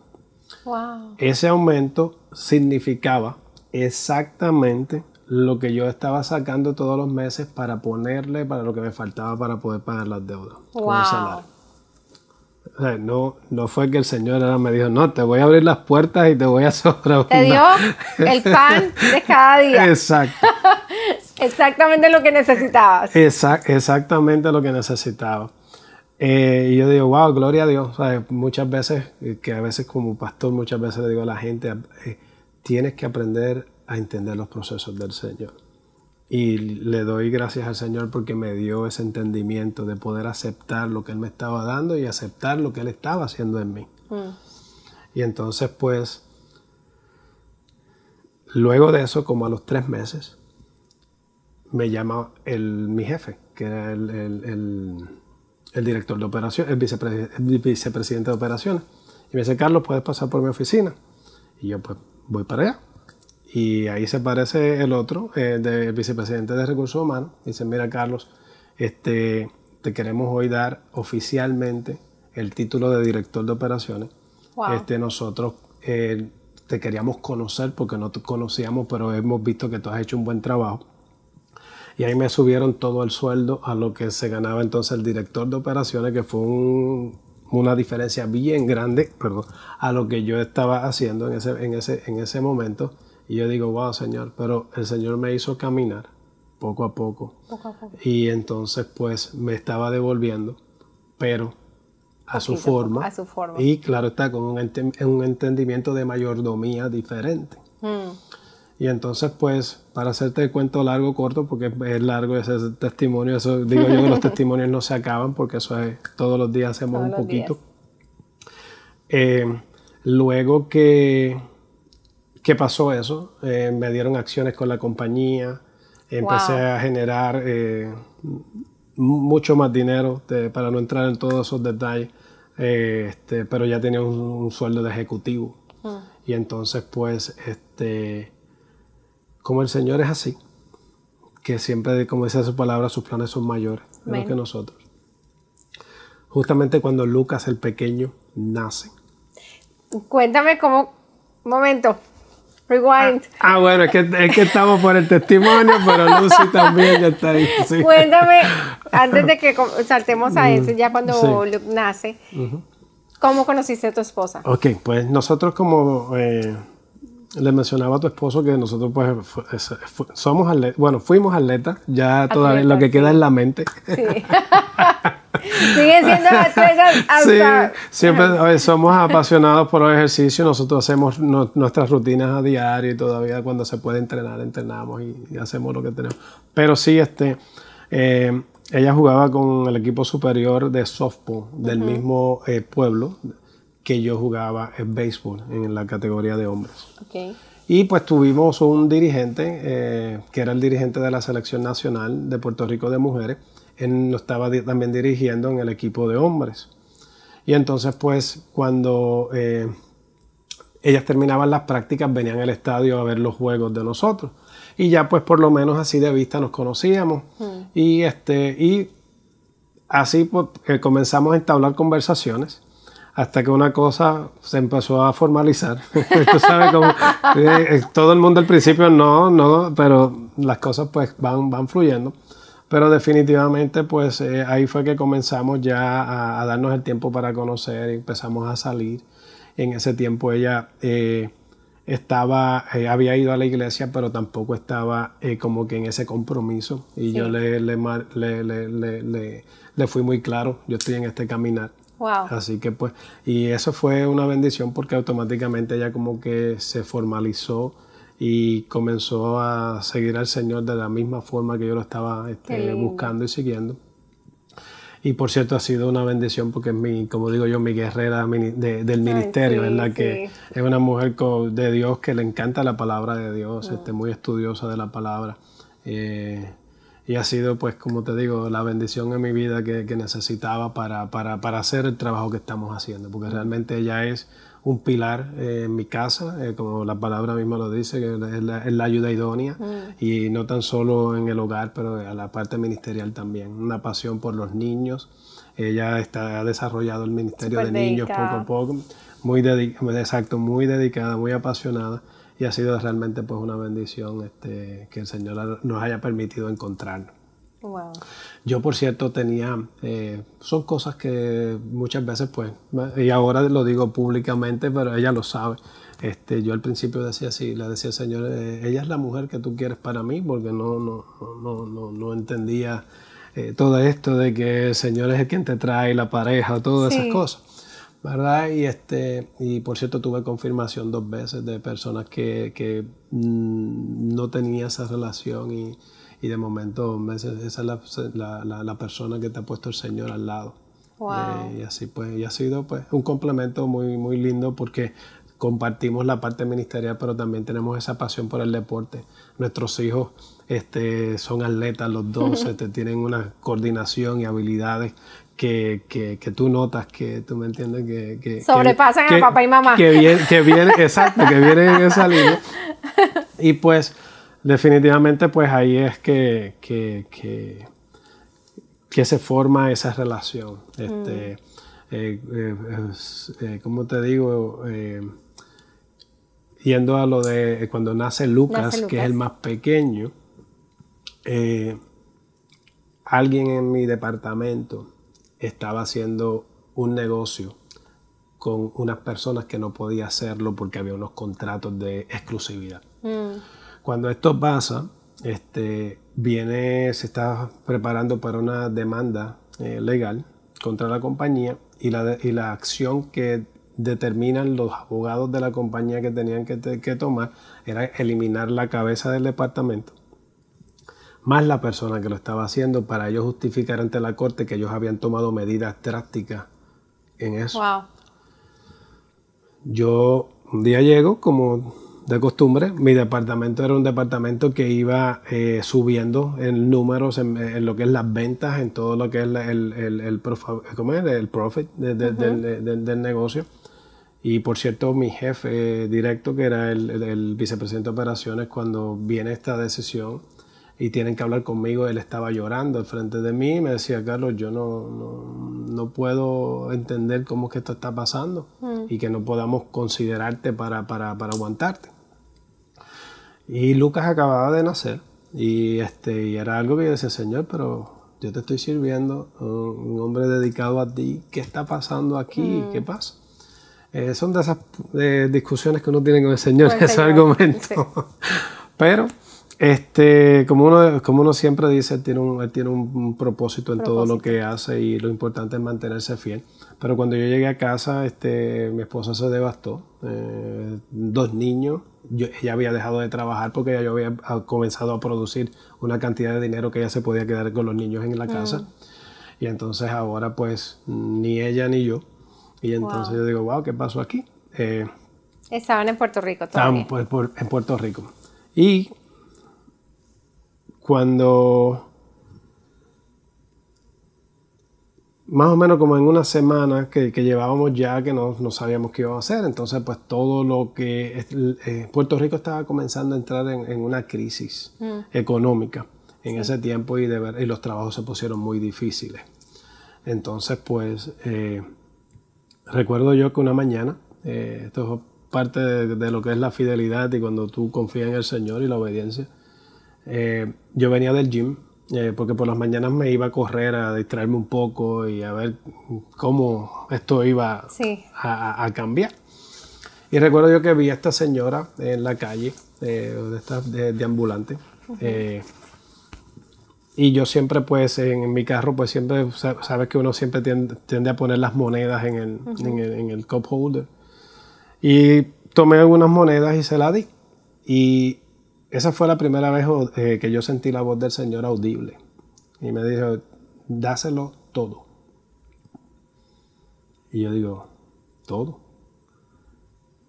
Wow. Ese aumento significaba exactamente lo que yo estaba sacando todos los meses para ponerle para lo que me faltaba para poder pagar las deudas no, no fue que el Señor me dijo, no, te voy a abrir las puertas y te voy a sobrar. Te dio el pan de cada día. Exacto. exactamente lo que necesitabas. exactamente lo que necesitaba. Eh, y yo digo, wow, gloria a Dios. muchas veces, que a veces como pastor, muchas veces le digo a la gente, eh, tienes que aprender a entender los procesos del Señor. Y le doy gracias al Señor porque me dio ese entendimiento de poder aceptar lo que Él me estaba dando y aceptar lo que Él estaba haciendo en mí. Mm. Y entonces pues, luego de eso, como a los tres meses, me llama el, mi jefe, que era el, el, director de operaciones, el, vicepresidente de operaciones. Y me dice, Carlos, puedes pasar por mi oficina. Y yo pues voy para allá. Y ahí se parece el otro, el del vicepresidente de Recursos Humanos. Dice, mira Carlos, este, te queremos hoy dar oficialmente el título de director de operaciones. Este, nosotros eh, te queríamos conocer porque no te conocíamos, pero hemos visto que tú has hecho un buen trabajo. Y ahí me subieron todo el sueldo a lo que se ganaba entonces el director de operaciones, que fue una diferencia bien grande perdón, a lo que yo estaba haciendo en ese, en ese, en ese momento. Y yo digo, wow, Señor, pero el Señor me hizo caminar poco a poco. Y entonces pues me estaba devolviendo, pero a su, forma, a su forma. Y claro está, con un, un entendimiento de mayordomía diferente. Mm. Y entonces, pues, para hacerte el cuento largo, corto, porque es largo ese testimonio, eso digo yo que los testimonios no se acaban, porque eso es, todos los días hacemos un poquito. Eh, luego que ¿Qué pasó eso? Eh, me dieron acciones con la compañía, empecé a generar eh, mucho más dinero, para no entrar en todos esos detalles, este, pero ya tenía un, sueldo de ejecutivo. Mm. Y entonces, pues, este, como el Señor es así, que siempre, como dice su palabra, sus planes son mayores que nosotros. Justamente cuando Lucas el pequeño nace. Cuéntame cómo, momento, Rewind. Ah, bueno, es que, es que, estamos por el testimonio, pero Lucy también ya está ahí. Cuéntame, antes de que saltemos a eso, ya cuando Luke nace, ¿cómo conociste a tu esposa? Ok, pues nosotros como eh, le mencionaba a tu esposo que nosotros pues somos atletas, bueno, fuimos atletas, ya todavía lo que queda es la mente. Sí. Siguen siendo atletas hasta... Sí, siempre somos apasionados por el ejercicio. Nosotros hacemos nuestras rutinas a diario y todavía cuando se puede entrenar, entrenamos y, hacemos lo que tenemos. Pero sí, este, eh, ella jugaba con el equipo superior de softball del mismo eh, pueblo que yo jugaba en béisbol en la categoría de hombres. Okay. Y pues tuvimos un dirigente, eh, que era el dirigente de la selección nacional de Puerto Rico de mujeres. Él nos estaba también dirigiendo en el equipo de hombres. Y entonces pues cuando eh, ellas terminaban las prácticas, venían al estadio a ver los juegos de nosotros. Y ya pues por lo menos así de vista nos conocíamos. Hmm. Y, este, y así pues, eh, comenzamos a entablar conversaciones hasta que una cosa se empezó a formalizar. Tú sabes cómo eh, eh, todo el mundo al principio no, no, pero las cosas pues van, van fluyendo. Pero definitivamente pues eh, ahí fue que comenzamos ya a, darnos el tiempo para conocer y empezamos a salir. En ese tiempo ella estaba, había ido a la iglesia, pero tampoco estaba como que en ese compromiso. Y yo le, le, le, le fui muy claro, yo estoy en este caminar Así que pues, y eso fue una bendición porque automáticamente ella como que se formalizó y comenzó a seguir al Señor de la misma forma que yo lo estaba este, buscando y siguiendo. Y por cierto, ha sido una bendición porque es mi, como digo yo, mi guerrera del ministerio, es la que es una mujer de Dios que le encanta la palabra de Dios, este, muy estudiosa de la palabra. Eh, y ha sido, pues, como te digo, la bendición en mi vida que, necesitaba para, para, para, hacer el trabajo que estamos haciendo, porque realmente ella es un pilar eh, en mi casa, eh, como la palabra misma lo dice, que es la, ayuda idónea, mm. y no tan solo en el hogar, pero a la parte ministerial también. Una pasión por los niños. Ella está, ha desarrollado el ministerio de niños poco a poco, muy, exacto, muy dedicada, muy apasionada y ha sido realmente pues una bendición este, que el Señor nos haya permitido encontrarnos. Yo, por cierto, tenía, eh, son cosas que muchas veces, pues, y ahora lo digo públicamente, pero ella lo sabe. Este, yo al principio decía así, le decía Señor, eh, ella es la mujer que tú quieres para mí, porque no, no, no, no, no entendía eh, todo esto de que el Señor es el quien te trae la pareja, todas esas cosas. ¿Verdad? Y, este, y por cierto tuve confirmación dos veces de personas que, que mm, no tenían esa relación y, y de momento esa es la, la, la, persona que te ha puesto el Señor al lado. Eh, y así pues, y ha sido pues un complemento muy, muy lindo porque compartimos la parte ministerial, pero también tenemos esa pasión por el deporte. Nuestros hijos este, son atletas los dos, este, tienen una coordinación y habilidades que, que, que, tú notas que tú me entiendes que, que sobrepasan a papá y mamá. que viene, que viene exacto que vienen en esa línea. Y pues definitivamente pues ahí es que que, que, que se forma esa relación. Este mm. eh, eh, eh, como te digo yendo a lo de cuando nace Lucas, que es el más pequeño alguien en mi departamento estaba haciendo un negocio con unas personas que no podía hacerlo porque había unos contratos de exclusividad. Mm. Cuando esto pasa, este, viene, se está preparando para una demanda eh, legal contra la compañía y la, y la acción que determinan los abogados de la compañía que tenían que, que tomar era eliminar la cabeza del departamento más la persona que lo estaba haciendo para ellos justificar ante la corte que ellos habían tomado medidas drásticas en eso. Yo un día llego, como de costumbre, mi departamento era un departamento que iba eh, subiendo en números, en, lo que es las ventas, en todo lo que es el, el, el, profit del, negocio. Y por cierto, mi jefe directo, que era el, vicepresidente de operaciones, cuando viene esta decisión, y tienen que hablar conmigo. Él estaba llorando al frente de mí y me decía, Carlos, yo no, no, puedo entender cómo es que esto está pasando mm. y que no podamos considerarte para, para, para, aguantarte. Y Lucas acababa de nacer y, este, y era algo que yo decía, Señor, pero yo te estoy sirviendo, un hombre dedicado a ti, ¿qué está pasando aquí? Mm. ¿Qué pasa? Eh, son de esas discusiones que uno tiene con el Señor, ese argumento. Pero Este, como uno, como uno siempre dice, él tiene un, tiene un, propósito en todo lo que hace y lo importante es mantenerse fiel. Pero cuando yo llegué a casa, este, mi esposa se devastó. Eh, dos niños. Yo, ella había dejado de trabajar porque ya yo había comenzado a producir una cantidad de dinero que ella se podía quedar con los niños en la casa. Mm. Y entonces ahora pues ni ella ni yo. Y entonces yo digo, wow, ¿qué pasó aquí? Eh, Estaban en Puerto Rico todavía. Estaban pues, en Puerto Rico. Y cuando más o menos como en una semana que, llevábamos ya que no, sabíamos qué iba a hacer, entonces pues todo lo que eh, Puerto Rico estaba comenzando a entrar en, una crisis mm. económica en ese tiempo y, de y los trabajos se pusieron muy difíciles. Entonces pues eh, recuerdo yo que una mañana, eh, esto es parte de, lo que es la fidelidad y cuando tú confías en el Señor y la obediencia, eh, yo venía del gym eh, porque por las mañanas me iba a correr a distraerme un poco y a ver cómo esto iba a, cambiar. Y recuerdo yo que vi a esta señora en la calle, eh, de, de, ambulante. y yo siempre, pues, en, mi carro, pues siempre, sabes que uno siempre tiende, a poner las monedas en el, en, el, en el cup holder. Y tomé algunas monedas y se las di. Y esa fue la primera vez eh, que yo sentí la voz del Señor audible. Y me dijo, dáselo todo. Y yo digo, todo.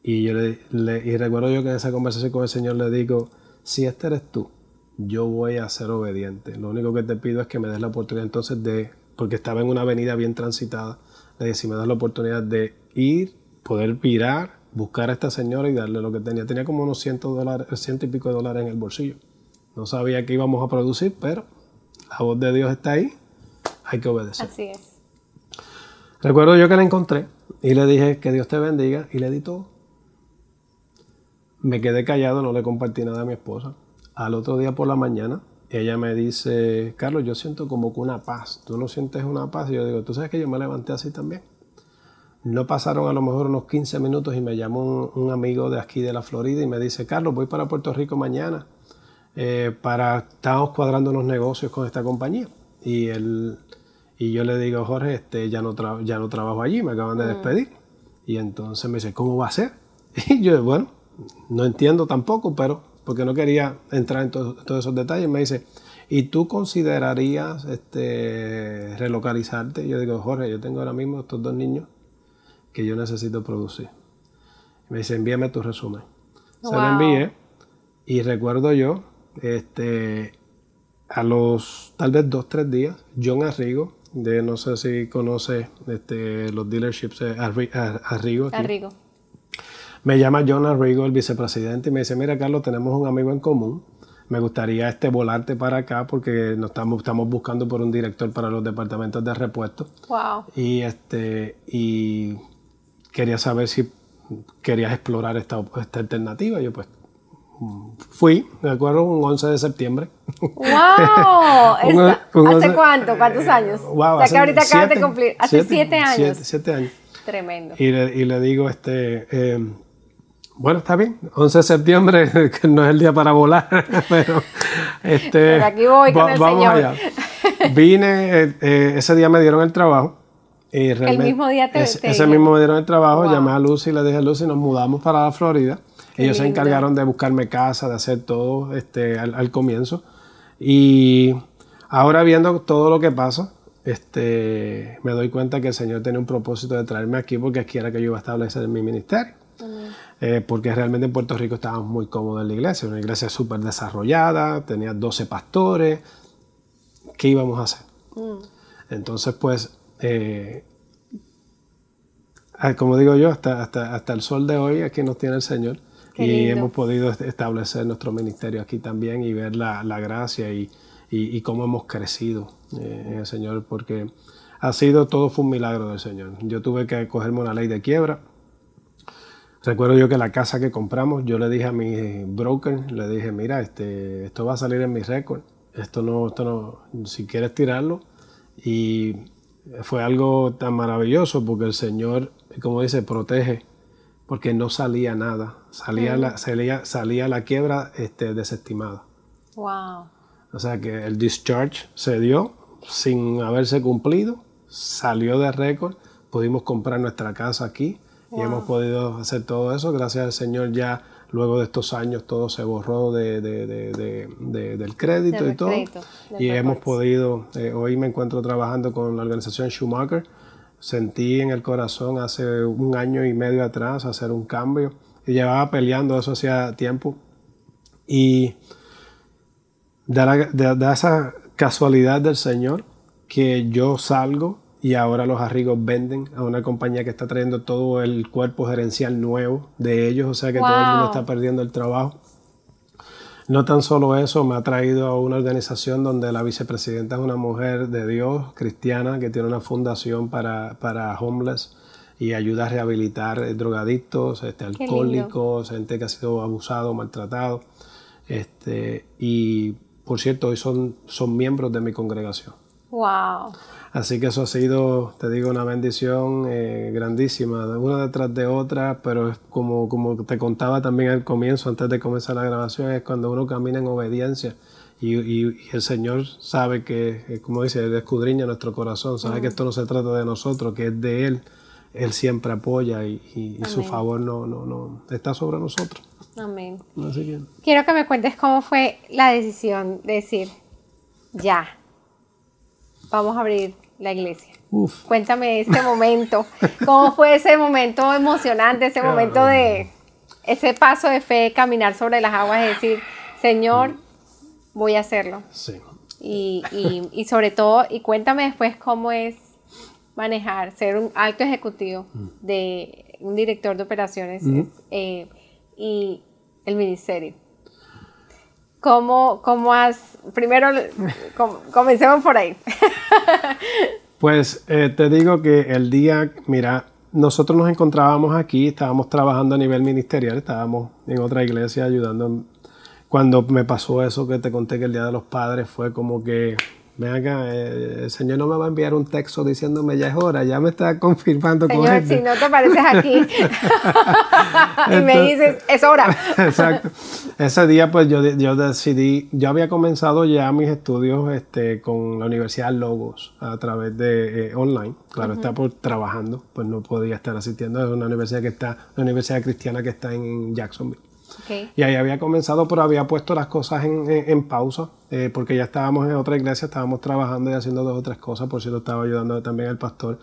Y, yo le, recuerdo yo que en esa conversación con el Señor le digo, si este eres tú, yo voy a ser obediente. Lo único que te pido es que me des la oportunidad entonces de, porque estaba en una avenida bien transitada, le dije, si me das la oportunidad de ir, poder virar buscar a esta señora y darle lo que tenía. Tenía como unos ciento, dólares, ciento y pico de dólares en el bolsillo. No sabía qué íbamos a producir, pero la voz de Dios está ahí, hay que obedecer. Así es. Recuerdo yo que la encontré y le dije que Dios te bendiga y le di todo. Me quedé callado, no le compartí nada a mi esposa. Al otro día por la mañana, ella me dice, Carlos, yo siento como que una paz. ¿Tú no sientes una paz? Y yo digo, ¿tú sabes que yo me levanté así también? No pasaron a lo mejor unos 15 minutos y me llamó un, amigo de aquí de la Florida y me dice, Carlos, voy para Puerto Rico mañana eh, para, estamos cuadrando unos negocios con esta compañía. Y, él, y yo le digo, Jorge, este, ya, no ya no trabajo allí, me acaban de mm. despedir. Y entonces me dice, ¿cómo va a ser? Y yo, bueno, no entiendo tampoco, pero porque no quería entrar en todos esos detalles, me dice, ¿y tú considerarías este, relocalizarte? Y yo digo, Jorge, yo tengo ahora mismo estos dos niños que yo necesito producir. Me dice, envíame tu resumen. Se lo envié y recuerdo yo, este, a los tal vez dos, tres días, John Arrigo, de no sé si conoce este, los dealerships eh, Arrigo. Arrigo. Me llama John Arrigo, el vicepresidente, y me dice, mira Carlos, tenemos un amigo en común. Me gustaría este volarte para acá porque nos estamos, estamos buscando por un director para los departamentos de repuesto. Wow. Y este, y quería saber si querías explorar esta, esta alternativa. Yo pues fui, me acuerdo, un 11 de septiembre. ¡Wow! ¿Hace cuánto? ¿Cuántos años? Wow, o sea, que ahorita acabas de cumplir. Hace siete, años. Siete, años. Tremendo. Y le, y le digo, este, eh, bueno, está bien, 11 de septiembre, que no es el día para volar, pero, este, pero aquí voy con el vamos señor. allá. Vine, eh, eh, ese día me dieron el trabajo el mismo día te, Ese mismo me dieron el trabajo, llamé a Lucy y le dije a Lucy, nos mudamos para la Florida. Ellos se encargaron de buscarme casa, de hacer todo este, al, comienzo. Y ahora viendo todo lo que pasa, este, me doy cuenta que el Señor tiene un propósito de traerme aquí porque aquí era que yo iba a establecer mi ministerio. Eh, porque realmente en Puerto Rico estábamos muy cómodos en la iglesia, una iglesia súper desarrollada, tenía 12 pastores. ¿Qué íbamos a hacer? Mm. Entonces, pues eh, ah, como digo yo, hasta, hasta, hasta, el sol de hoy aquí nos tiene el Señor y hemos podido establecer nuestro ministerio aquí también y ver la, la gracia y, y, cómo hemos crecido eh, en el Señor, porque ha sido todo fue un milagro del Señor. Yo tuve que cogerme una ley de quiebra. Recuerdo yo que la casa que compramos, yo le dije a mi broker, le dije, mira, este, esto va a salir en mi récord, esto no, esto no, si quieres tirarlo. Y fue algo tan maravilloso porque el Señor, como dice, protege, porque no salía nada, salía, la, salía, salía la quiebra este, desestimada. Wow. O sea que el discharge se dio sin haberse cumplido, salió de récord, pudimos comprar nuestra casa aquí y hemos podido hacer todo eso. Gracias al Señor ya luego de estos años todo se borró de, de, de, del crédito y todo. y hemos podido, eh, hoy me encuentro trabajando con la organización Schumacher. Sentí en el corazón hace un año y medio atrás hacer un cambio y llevaba peleando eso hacía tiempo. Y de, esa casualidad del Señor que yo salgo y ahora los arrigos venden a una compañía que está trayendo todo el cuerpo gerencial nuevo de ellos, o sea que todo el mundo está perdiendo el trabajo. No tan solo eso, me ha traído a una organización donde la vicepresidenta es una mujer de Dios, cristiana, que tiene una fundación para, para homeless y ayuda a rehabilitar eh, drogadictos, este, alcohólicos, gente que ha sido abusado, maltratado. Este, y por cierto, hoy son, son miembros de mi congregación. Wow. Así que eso ha sido, te digo, una bendición eh, grandísima, una detrás de otra, pero es como, como te contaba también al comienzo, antes de comenzar la grabación, es cuando uno camina en obediencia y, y, el Señor sabe que, eh, como dice, Él escudriña nuestro corazón, sabe que esto no se trata de nosotros, que es de Él. Él siempre apoya y, y su favor no, no, no está sobre nosotros. Amén. Quiero que me cuentes cómo fue la decisión de decir, ya, vamos a abrir la iglesia. Uf. Cuéntame ese momento. ¿Cómo fue ese momento emocionante, ese momento de ese paso de fe, caminar sobre las aguas y decir, Señor, mm. voy a hacerlo? Sí. Y, y, sobre todo, y cuéntame después cómo es manejar, ser un alto ejecutivo mm. de un director de operaciones. Eh, y el ministerio. ¿Cómo, cómo has... Primero, comencemos por ahí. pues eh, te digo que el día, mira, nosotros nos encontrábamos aquí, estábamos trabajando a nivel ministerial, estábamos en otra iglesia ayudando. Cuando me pasó eso que te conté que el Día de los Padres fue como que Ven acá, eh, el Señor no me va a enviar un texto diciéndome ya es hora, ya me está confirmando Señor, con si no te apareces aquí y me dices, es hora. Exacto. Ese día pues yo, yo decidí, yo había comenzado ya mis estudios este, con la Universidad Logos a través de eh, online. Claro, está por trabajando, pues no podía estar asistiendo. Es una universidad que está, una universidad cristiana que está en Jacksonville. Y ahí había comenzado, pero había puesto las cosas en, pausa, eh, porque ya estábamos en otra iglesia, estábamos trabajando y haciendo dos o tres cosas. Por cierto, estaba ayudando también al pastor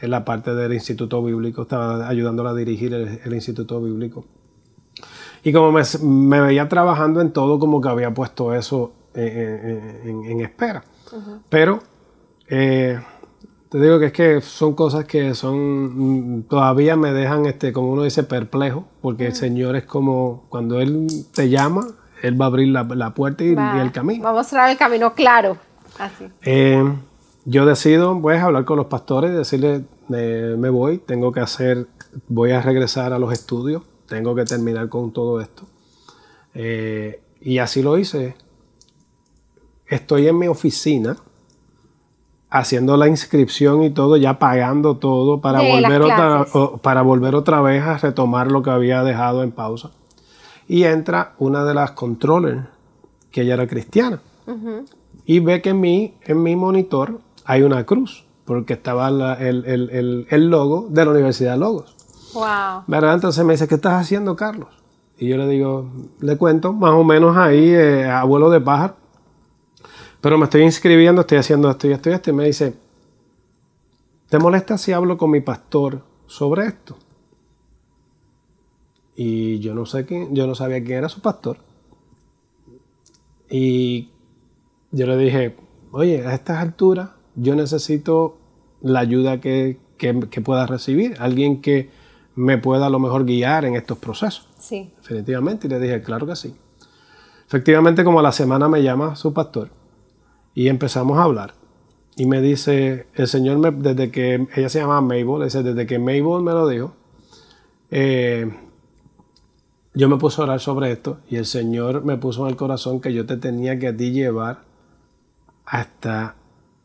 en la parte del Instituto Bíblico, estaba ayudándolo a dirigir el, Instituto Bíblico. Y como me, veía trabajando en todo, como que había puesto eso en, espera. Pero eh, te digo que es que son cosas que son, mm, todavía me dejan, este, como uno dice, perplejo, porque el Señor es como, cuando Él te llama, Él va a abrir la, puerta y, el camino. Va a mostrar el camino claro. Así. Eh, yo decido, pues, hablar con los pastores, decirles, me voy, tengo que hacer, voy a regresar a los estudios, tengo que terminar con todo esto. Eh, y así lo hice. Estoy en mi oficina haciendo la inscripción y todo, ya pagando todo para, volver otra, para volver otra vez a retomar lo que había dejado en pausa. Y entra una de las controllers, que ella era cristiana, y ve que en mi, en mi monitor hay una cruz, porque estaba el, logo de la Universidad de Logos. Wow. ¿Verdad? Entonces me dice, ¿qué estás haciendo, Carlos? Y yo le digo, le cuento, más o menos ahí, eh, abuelo de pájaro pero me estoy inscribiendo, estoy haciendo esto y esto y esto. Y me dice, ¿te molesta si hablo con mi pastor sobre esto? Y yo no sé quién, yo no sabía quién era su pastor. Y yo le dije, oye, a estas alturas yo necesito la ayuda que, que, pueda recibir, alguien que me pueda a lo mejor guiar en estos procesos. Sí. Definitivamente. Y le dije, claro que sí. Efectivamente, como a la semana me llama su pastor y empezamos a hablar. Y me dice, el Señor, me, desde que ella se llama Mabel, dice, desde que Mabel me lo dijo, eh, yo me puse a orar sobre esto y el Señor me puso en el corazón que yo te tenía que a ti llevar hasta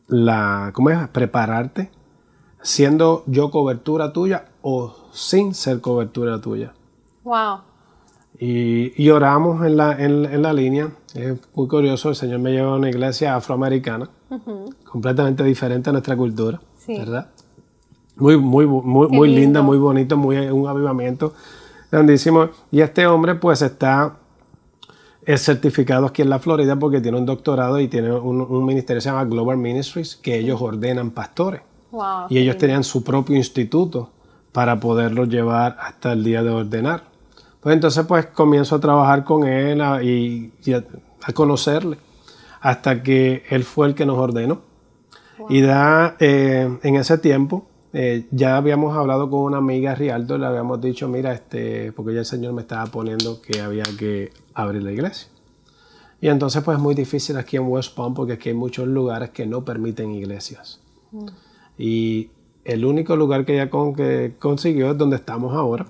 la, ¿cómo es? Prepararte, siendo yo cobertura tuya o sin ser cobertura tuya. Wow. Y, oramos en la, en, la línea. Es muy curioso, el Señor me lleva a una iglesia afroamericana, completamente diferente a nuestra cultura, ¿verdad? Muy, muy, muy, muy linda, muy bonito, muy, un avivamiento grandísimo. Y este hombre pues está es certificado aquí en la Florida porque tiene un doctorado y tiene un, ministerio que se llama Global Ministries, que ellos ordenan pastores. y ellos tenían su propio instituto para poderlo llevar hasta el día de ordenar. Pues entonces pues comienzo a trabajar con él y, a, conocerle hasta que él fue el que nos ordenó. Y da, eh, en ese tiempo eh, ya habíamos hablado con una amiga Rialto, le habíamos dicho, mira, este, porque ya el Señor me estaba poniendo que había que abrir la iglesia. Y entonces pues es muy difícil aquí en West Palm porque aquí hay muchos lugares que no permiten iglesias. Mm. Y el único lugar que ella con, que consiguió es donde estamos ahora.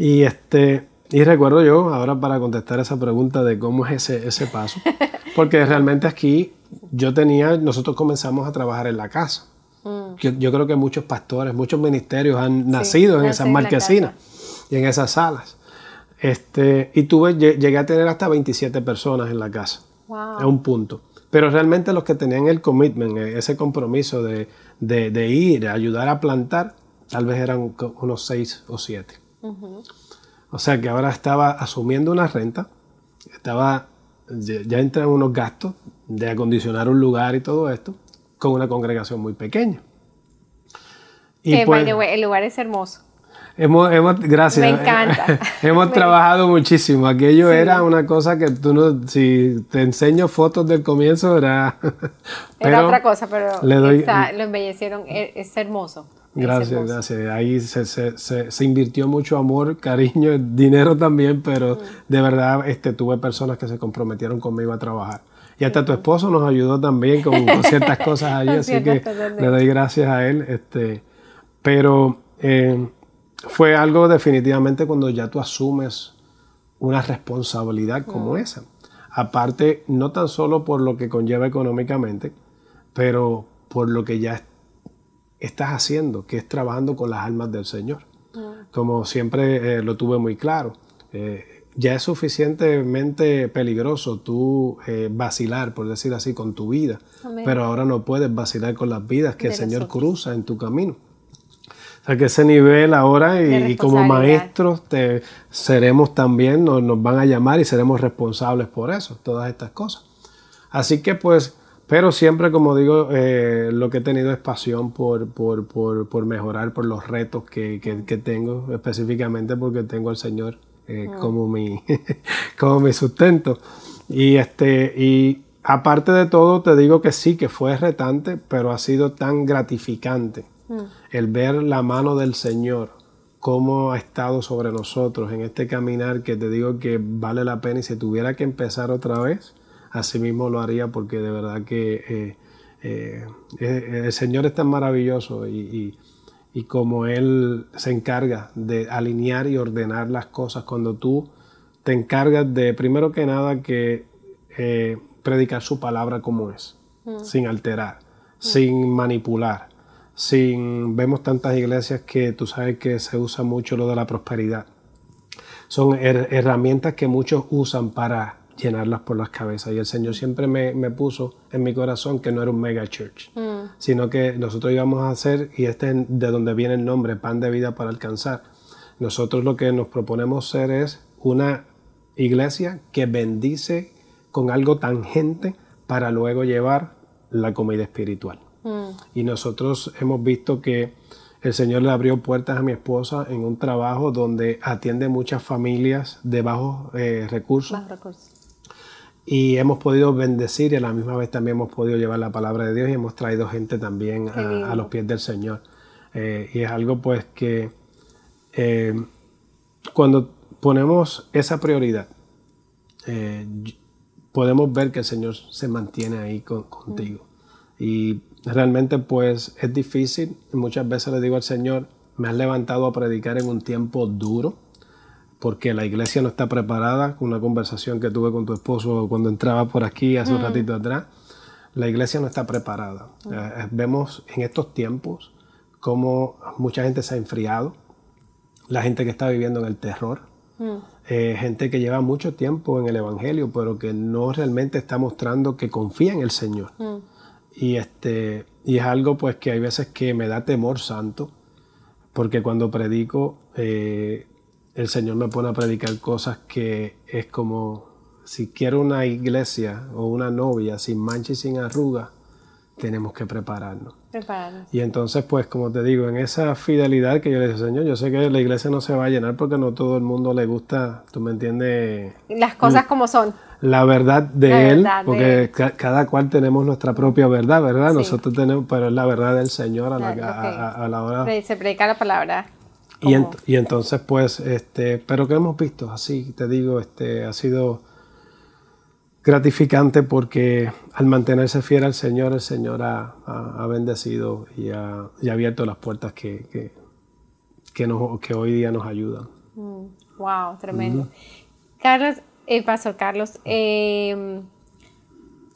Y este y recuerdo yo, ahora para contestar esa pregunta de cómo es ese, ese paso, porque realmente aquí yo tenía, nosotros comenzamos a trabajar en la casa. Mm. Yo, creo que muchos pastores, muchos ministerios han nacido en esas marquesinas y en esas salas. Este, y tuve, llegué a tener hasta 27 personas en la casa, a un punto. Pero realmente los que tenían el commitment, e, ese compromiso de, de, ir, a ayudar a plantar, tal vez eran unos 6 o 7. O sea que ahora estaba asumiendo una renta, estaba, ya entran unos gastos de acondicionar un lugar y todo esto, con una congregación muy pequeña. Y eh, pues, el lugar es hermoso. Hemos, hemos, gracias. Me encanta. hemos trabajado muchísimo. Aquello era una cosa que tú no, si te enseño fotos del comienzo era... era otra cosa, pero lo embellecieron, e, es, hermoso. Gracias, gracias. Ahí se, se, se, invirtió mucho amor, cariño, dinero también, pero mm. de verdad este, tuve personas que se comprometieron conmigo a trabajar. Y hasta tu esposo nos ayudó también con, ciertas cosas allí, así que le doy gracias a él. Este, pero eh, fue algo definitivamente cuando ya tú asumes una responsabilidad como esa. Aparte, no tan solo por lo que conlleva económicamente, pero por lo que ya estás haciendo, que es trabajando con las almas del Señor. Como siempre eh, lo tuve muy claro. Eh, ya es suficientemente peligroso tú eh, vacilar, por decir así, con tu vida, pero ahora no puedes vacilar con las vidas que el Señor cruza en tu camino. O sea que ese nivel ahora y, como maestros te, seremos también, nos, nos, van a llamar y seremos responsables por eso, todas estas cosas. Así que pues, pero siempre como digo, eh, lo que he tenido es pasión por, por, por, por mejorar, por los retos que, que, que tengo, específicamente porque tengo al Señor eh, como, mi, como mi sustento. Y, este, y aparte de todo, te digo que sí, que fue retante, pero ha sido tan gratificante el ver la mano del Señor, cómo ha estado sobre nosotros en este caminar, que te digo que vale la pena y si tuviera que empezar otra vez, así mismo lo haría porque de verdad que eh, eh, el Señor es tan maravilloso y y como Él se encarga de alinear y ordenar las cosas cuando tú te encargas de, primero que nada, que eh, predicar su palabra como es, mm. sin alterar, mm. sin manipular, sin... Vemos tantas iglesias que tú sabes que se usa mucho lo de la prosperidad. Son herramientas que muchos usan para llenarlas por las cabezas. Y el Señor siempre me, puso en mi corazón que no era un mega church, mm. sino que nosotros íbamos a hacer, y este es de donde viene el nombre, pan de vida para alcanzar. Nosotros lo que nos proponemos ser es una iglesia que bendice con algo tangente para luego llevar la comida espiritual. Mm. Y nosotros hemos visto que el Señor le abrió puertas a mi esposa en un trabajo donde atiende muchas familias de bajos eh, recursos y hemos podido bendecir y a la misma vez también hemos podido llevar la palabra de Dios y hemos traído gente también a, los pies del Señor. Eh, y es algo pues que eh, cuando ponemos esa prioridad, eh, podemos ver que el Señor se mantiene ahí contigo. Y realmente pues es difícil. Muchas veces le digo al Señor, me has levantado a predicar en un tiempo duro porque la iglesia no está preparada, una conversación que tuve con tu esposo cuando entraba por aquí hace un mm. ratito atrás, la iglesia no está preparada. Mm. Eh, vemos en estos tiempos cómo mucha gente se ha enfriado, la gente que está viviendo en el terror, Eh, gente que lleva mucho tiempo en el Evangelio, pero que no realmente está mostrando que confía en el Señor. Y, este, y es algo pues que hay veces que me da temor santo, porque cuando predico, eh, el Señor me pone a predicar cosas que es como, si quiero una iglesia o una novia sin mancha y sin arruga, tenemos que prepararnos. Y entonces, pues, como te digo, en esa fidelidad que yo le digo, Señor, yo sé que la iglesia no se va a llenar porque no todo el mundo le gusta, tú me entiendes. Las cosas como son. La verdad de Él, porque cada cual tenemos nuestra propia verdad, ¿verdad? Nosotros tenemos, pero es la verdad del Señor a la, a, la hora. Se predica la palabra. Y, y, entonces, pues, este, pero que hemos visto, así te digo, este, ha sido gratificante porque al mantenerse fiel al Señor, el Señor ha, bendecido y ha, abierto las puertas que, que, que, hoy día nos ayudan. wow, mm, tremendo. Carlos, eh, Pastor Carlos, eh,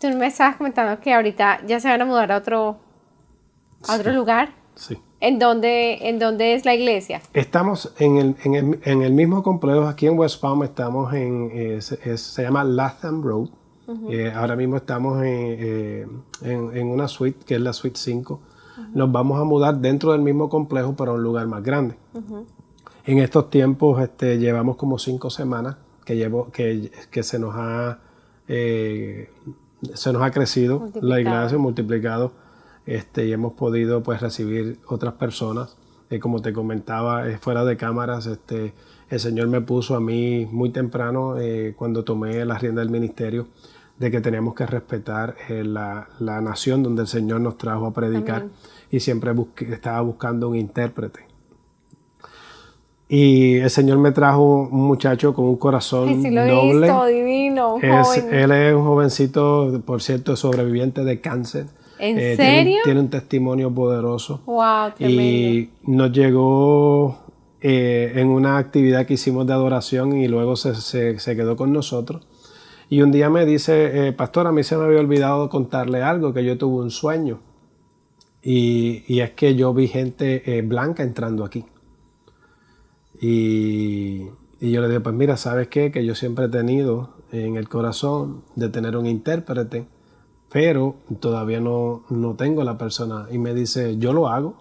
tú me estabas comentando que ahorita ya se van a mudar a otro, a otro lugar. Sí. ¿En dónde, ¿En dónde es la iglesia? Estamos en el, en el, en el mismo complejo, aquí en West Palm, estamos en, eh, se, llama Latham Road. Eh, ahora mismo estamos eh, en, en, una suite, que es la suite 5. Nos vamos a mudar dentro del mismo complejo, para un lugar más grande. En estos tiempos este, llevamos como cinco semanas que, llevo, que, que se nos ha, se nos ha crecido la iglesia, multiplicado este, y hemos podido pues recibir otras personas. Eh, como te comentaba, eh, fuera de cámaras, este, el Señor me puso a mí muy temprano, eh, cuando tomé la rienda del ministerio, de que teníamos que respetar la, la, nación donde el Señor nos trajo a predicar y siempre estaba buscando un intérprete. Y el Señor me trajo un muchacho con un corazón noble. divino, él es un jovencito, por cierto, sobreviviente de cáncer ¿En eh, serio? Tiene, un testimonio poderoso. Wow, Y nos llegó eh, en una actividad que hicimos de adoración y luego se, se, quedó con nosotros. Y un día me dice, eh, pastor, a mí se me había olvidado contarle algo, que yo tuve un sueño. Y, y es que yo vi gente blanca entrando aquí. Y, y, yo le digo, pues mira, ¿sabes qué? Que yo siempre he tenido en el corazón de tener un intérprete pero todavía no, no tengo la persona. Y me dice, yo lo hago.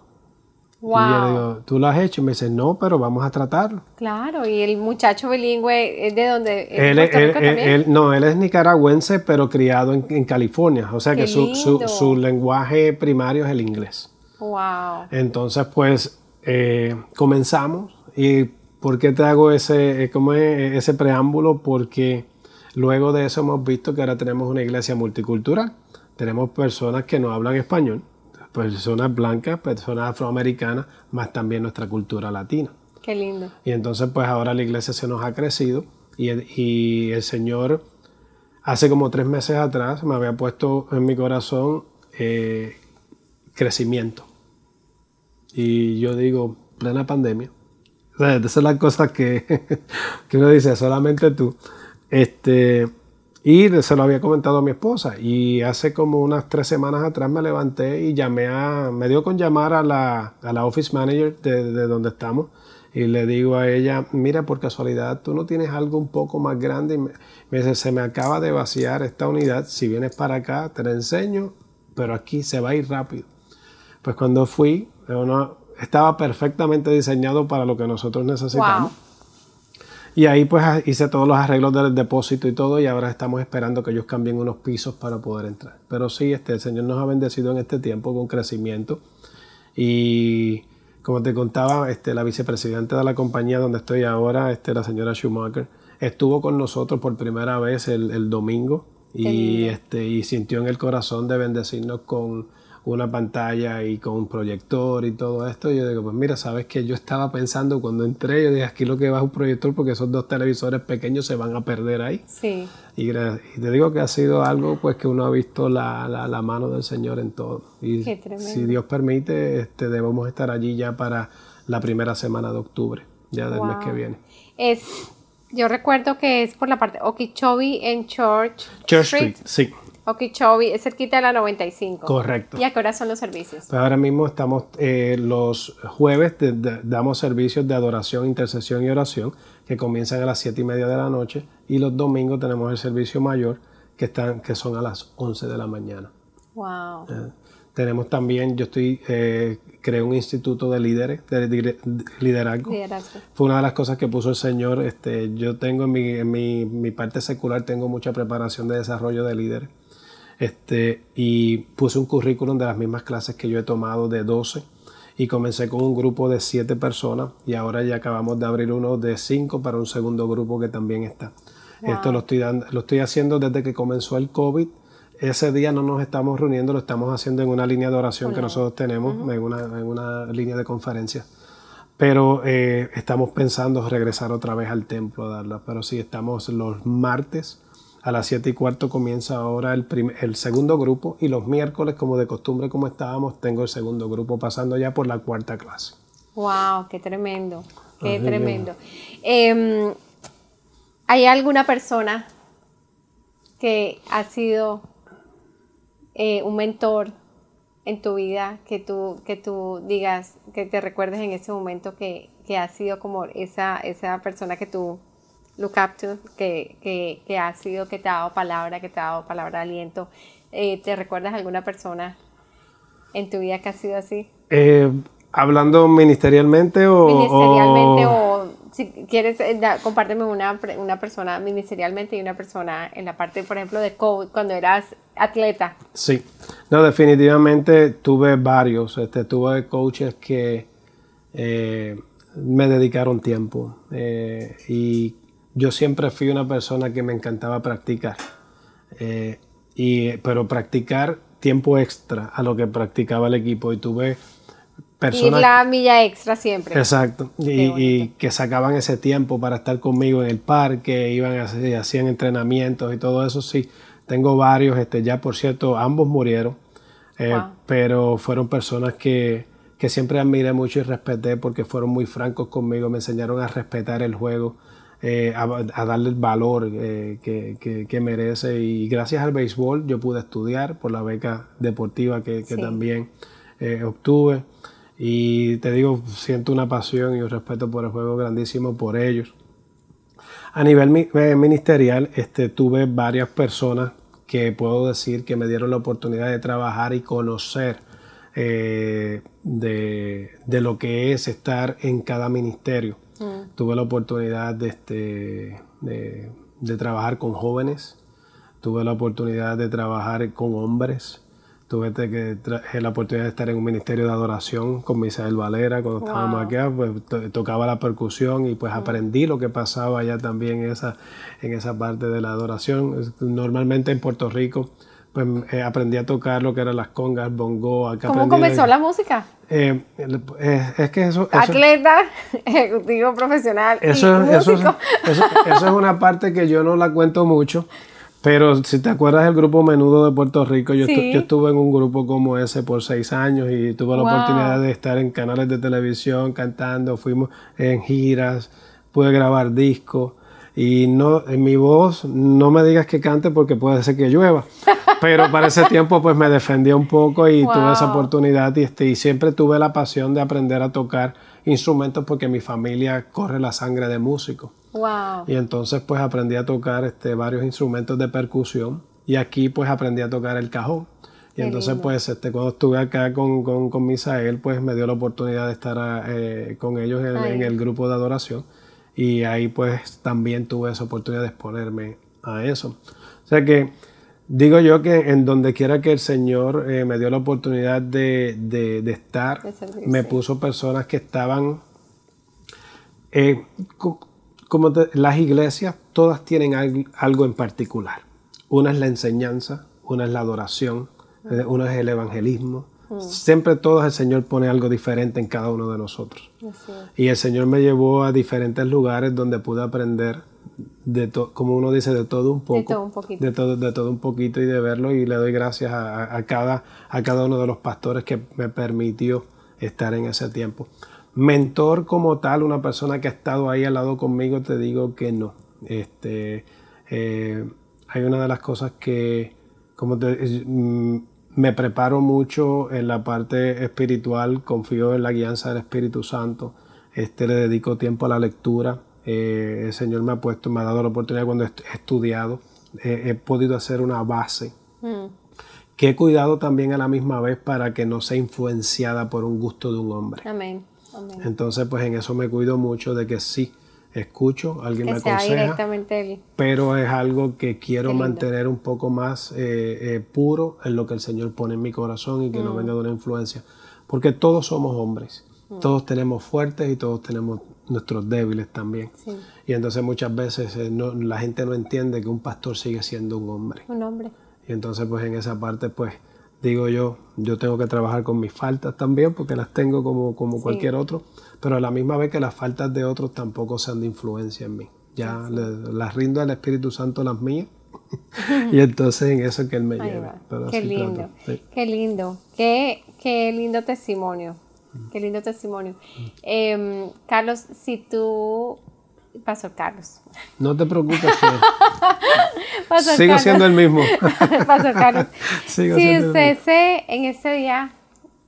Wow. Y yo le digo, ¿tú lo has hecho? Y me dice, no, pero vamos a tratarlo. Claro, y el muchacho bilingüe es de donde... Él, él, no, él es nicaragüense, pero criado en, California. O sea que su, su, lenguaje primario es el inglés. Wow. Entonces, pues, eh, comenzamos. ¿Y por qué te hago ese, como ese preámbulo? Porque luego de eso hemos visto que ahora tenemos una iglesia multicultural tenemos personas que no hablan español, personas blancas, personas afroamericanas, más también nuestra cultura latina. Qué lindo. Y entonces pues ahora la iglesia se nos ha crecido y el, Señor hace como tres meses atrás me había puesto en mi corazón eh, crecimiento. Y yo digo, plena pandemia. O sea, esas son las cosas que, que uno dice, solamente tú. Este, y se lo había comentado a mi esposa. Y hace como unas tres semanas atrás me levanté y llamé a, me dio con llamar a la, a la office manager de, de, donde estamos. Y le digo a ella, mira, por casualidad, tú no tienes algo un poco más grande. Y me, dice, se me acaba de vaciar esta unidad. Si vienes para acá, te la enseño, pero aquí se va a ir rápido. Pues cuando fui, estaba perfectamente diseñado para lo que nosotros necesitamos. Y ahí pues hice todos los arreglos del depósito y todo y ahora estamos esperando que ellos cambien unos pisos para poder entrar. Pero sí, este, el Señor nos ha bendecido en este tiempo con crecimiento y como te contaba, este, la vicepresidenta de la compañía donde estoy ahora, este, la señora Schumacher, estuvo con nosotros por primera vez el, el domingo y, este, y sintió en el corazón de bendecirnos con una pantalla y con un proyector y todo esto. Y yo digo, pues mira, sabes que yo estaba pensando cuando entré, yo dije, aquí lo que va es un proyector porque esos dos televisores pequeños se van a perder ahí. Sí. Y, te digo que ha sido algo pues que uno ha visto la, la, mano del Señor en todo. Y si Dios permite, este, debemos estar allí ya para la primera semana de octubre, ya del mes que viene. Es, yo recuerdo que es por la parte Okeechobee en Church, Church Street. Sí. Okeechobee, es cerquita de la 95. Correcto. ¿Y a qué hora son los servicios? Pues ahora mismo estamos eh, los jueves, damos servicios de adoración, intercesión y oración, que comienzan a las 7 y media de la noche y los domingos tenemos el servicio mayor que, están, que son a las 11 de la mañana. Wow. Eh, tenemos también, yo estoy, eh, creé un instituto de líderes, de, liderazgo. Fue una de las cosas que puso el Señor. Este, yo tengo en, mi, en mi, mi, parte secular, tengo mucha preparación de desarrollo de líderes. Este, y puse un currículum de las mismas clases que yo he tomado de 12 y comencé con un grupo de 7 personas y ahora ya acabamos de abrir uno de 5 para un segundo grupo que también está. Esto lo estoy, dando, lo estoy haciendo desde que comenzó el COVID ese día no nos estamos reuniendo, lo estamos haciendo en una línea de oración que nosotros tenemos, en, una, en, una, línea de conferencia. Pero eh, estamos pensando regresar otra vez al templo a darla. Pero sí, estamos los martes a las 7 y cuarto comienza ahora el, el segundo grupo y los miércoles, como de costumbre, como estábamos, tengo el segundo grupo pasando ya por la cuarta clase. ¡Wow! ¡Qué tremendo! ¡Qué tremendo! Em, ¿Hay alguna persona que ha sido eh, un mentor en tu vida que tú, que tú digas, que te recuerdes en ese momento que, que ha sido como esa, esa persona que tú look up to, que, que, que, ha sido, que te ha dado palabra, que te ha dado palabra de aliento. Eh, ¿Te recuerdas alguna persona en tu vida que ha sido así? Eh, ¿Hablando ministerialmente o...? Ministerialmente o, si quieres, eh, compárteme una, una, persona ministerialmente y una persona en la parte, por ejemplo, de coach, cuando eras atleta. Sí, no, definitivamente tuve varios. Este, tuve coaches que eh, me dedicaron tiempo eh, y yo siempre fui una persona que me encantaba practicar. y, pero practicar tiempo extra a lo que practicaba el equipo y tuve y la milla extra siempre. Exacto. Y, que sacaban ese tiempo para estar conmigo en el parque, iban y hacían entrenamientos y todo eso. Sí, tengo varios. Este, ya por cierto, ambos murieron. Eh, pero fueron personas que, que, siempre admiré mucho y respeté porque fueron muy francos conmigo. Me enseñaron a respetar el juego. Eh, a, darle el valor eh, que, que, merece y gracias al béisbol yo pude estudiar por la beca deportiva que, también obtuve y te digo, siento una pasión y un respeto por el juego grandísimo por ellos. A nivel eh, ministerial, este, tuve varias personas que puedo decir que me dieron la oportunidad de trabajar y conocer eh, de, lo que es estar en cada ministerio. Mm. Tuve la oportunidad de, este, de, de trabajar con jóvenes, tuve la oportunidad de trabajar con hombres, Tuve que la oportunidad de estar en un ministerio de adoración con Misael Valera cuando estábamos aquí, pues tocaba la percusión y pues aprendí lo que pasaba allá también en esa, en esa parte de la adoración. Normalmente en Puerto Rico pues eh, aprendí a tocar lo que eran las congas, bongo. Acá ¿Cómo comenzó la música? Eh, es que eso, Atleta, ejecutivo profesional. Eso, eso, eso, eso, es una parte que yo no la cuento mucho. Pero si te acuerdas del grupo Menudo de Puerto Rico, yo, estuve en un grupo como ese por seis años y tuve la oportunidad de estar en canales de televisión cantando, fuimos en giras, pude grabar discos y no en mi voz no me digas que cante porque puede ser que llueva. Pero para ese tiempo pues me defendí un poco y tuve esa oportunidad y, este, y siempre tuve la pasión de aprender a tocar instrumentos porque mi familia corre la sangre de músico. Y entonces pues aprendí a tocar este, varios instrumentos de percusión y aquí pues aprendí a tocar el cajón. Y entonces pues este, cuando estuve acá con, con, con, Misael pues me dio la oportunidad de estar eh, con ellos en, el grupo de adoración y ahí pues también tuve esa oportunidad de exponerme a eso. O sea que digo yo que en donde quiera que el Señor eh, me dio la oportunidad de, de, estar, me puso personas que estaban... Eh, como las iglesias, todas tienen algo en particular. Una es la enseñanza, una es la adoración, eh, una es el evangelismo. Siempre todas el Señor pone algo diferente en cada uno de nosotros. Y el Señor me llevó a diferentes lugares donde pude aprender de como uno dice, de todo un poco. De todo un poquito. De todo, de todo un poquito y de verlo. Y le doy gracias a, cada, a cada uno de los pastores que me permitió estar en ese tiempo. Mentor como tal, una persona que ha estado ahí al lado conmigo, te digo que no. Este, eh, hay una de las cosas que, como mm, me preparo mucho en la parte espiritual, confío en la guianza del Espíritu Santo, este, le dedico tiempo a la lectura, el Señor me ha puesto, me ha dado la oportunidad cuando he estudiado, he podido hacer una base. Mm. que he cuidado también a la misma vez para que no sea influenciada por un gusto de un hombre. Amén. Entonces, pues en eso me cuido mucho de que sí, escucho, alguien me aconseja, pero es algo que quiero mantener un poco más eh, eh, puro en lo que el Señor pone en mi corazón y que no mm. venga de una influencia, porque todos somos hombres, mm. todos tenemos fuertes y todos tenemos nuestros débiles también. Y entonces muchas veces eh, la gente no entiende que un pastor sigue siendo un hombre. Un hombre. Y entonces pues en esa parte pues digo yo, yo tengo que trabajar con mis faltas también, porque las tengo como, como cualquier otro, pero a la misma vez que las faltas de otros tampoco sean de influencia en mí. Ya las rindo al Espíritu Santo las mías. y entonces en eso es que Él me lleva. Qué lindo, qué lindo, qué, qué lindo testimonio, qué lindo testimonio. Em, Carlos, si tú Pastor Carlos. No te preocupes. Sigo siendo el mismo. Pastor Carlos. si usted se, en ese día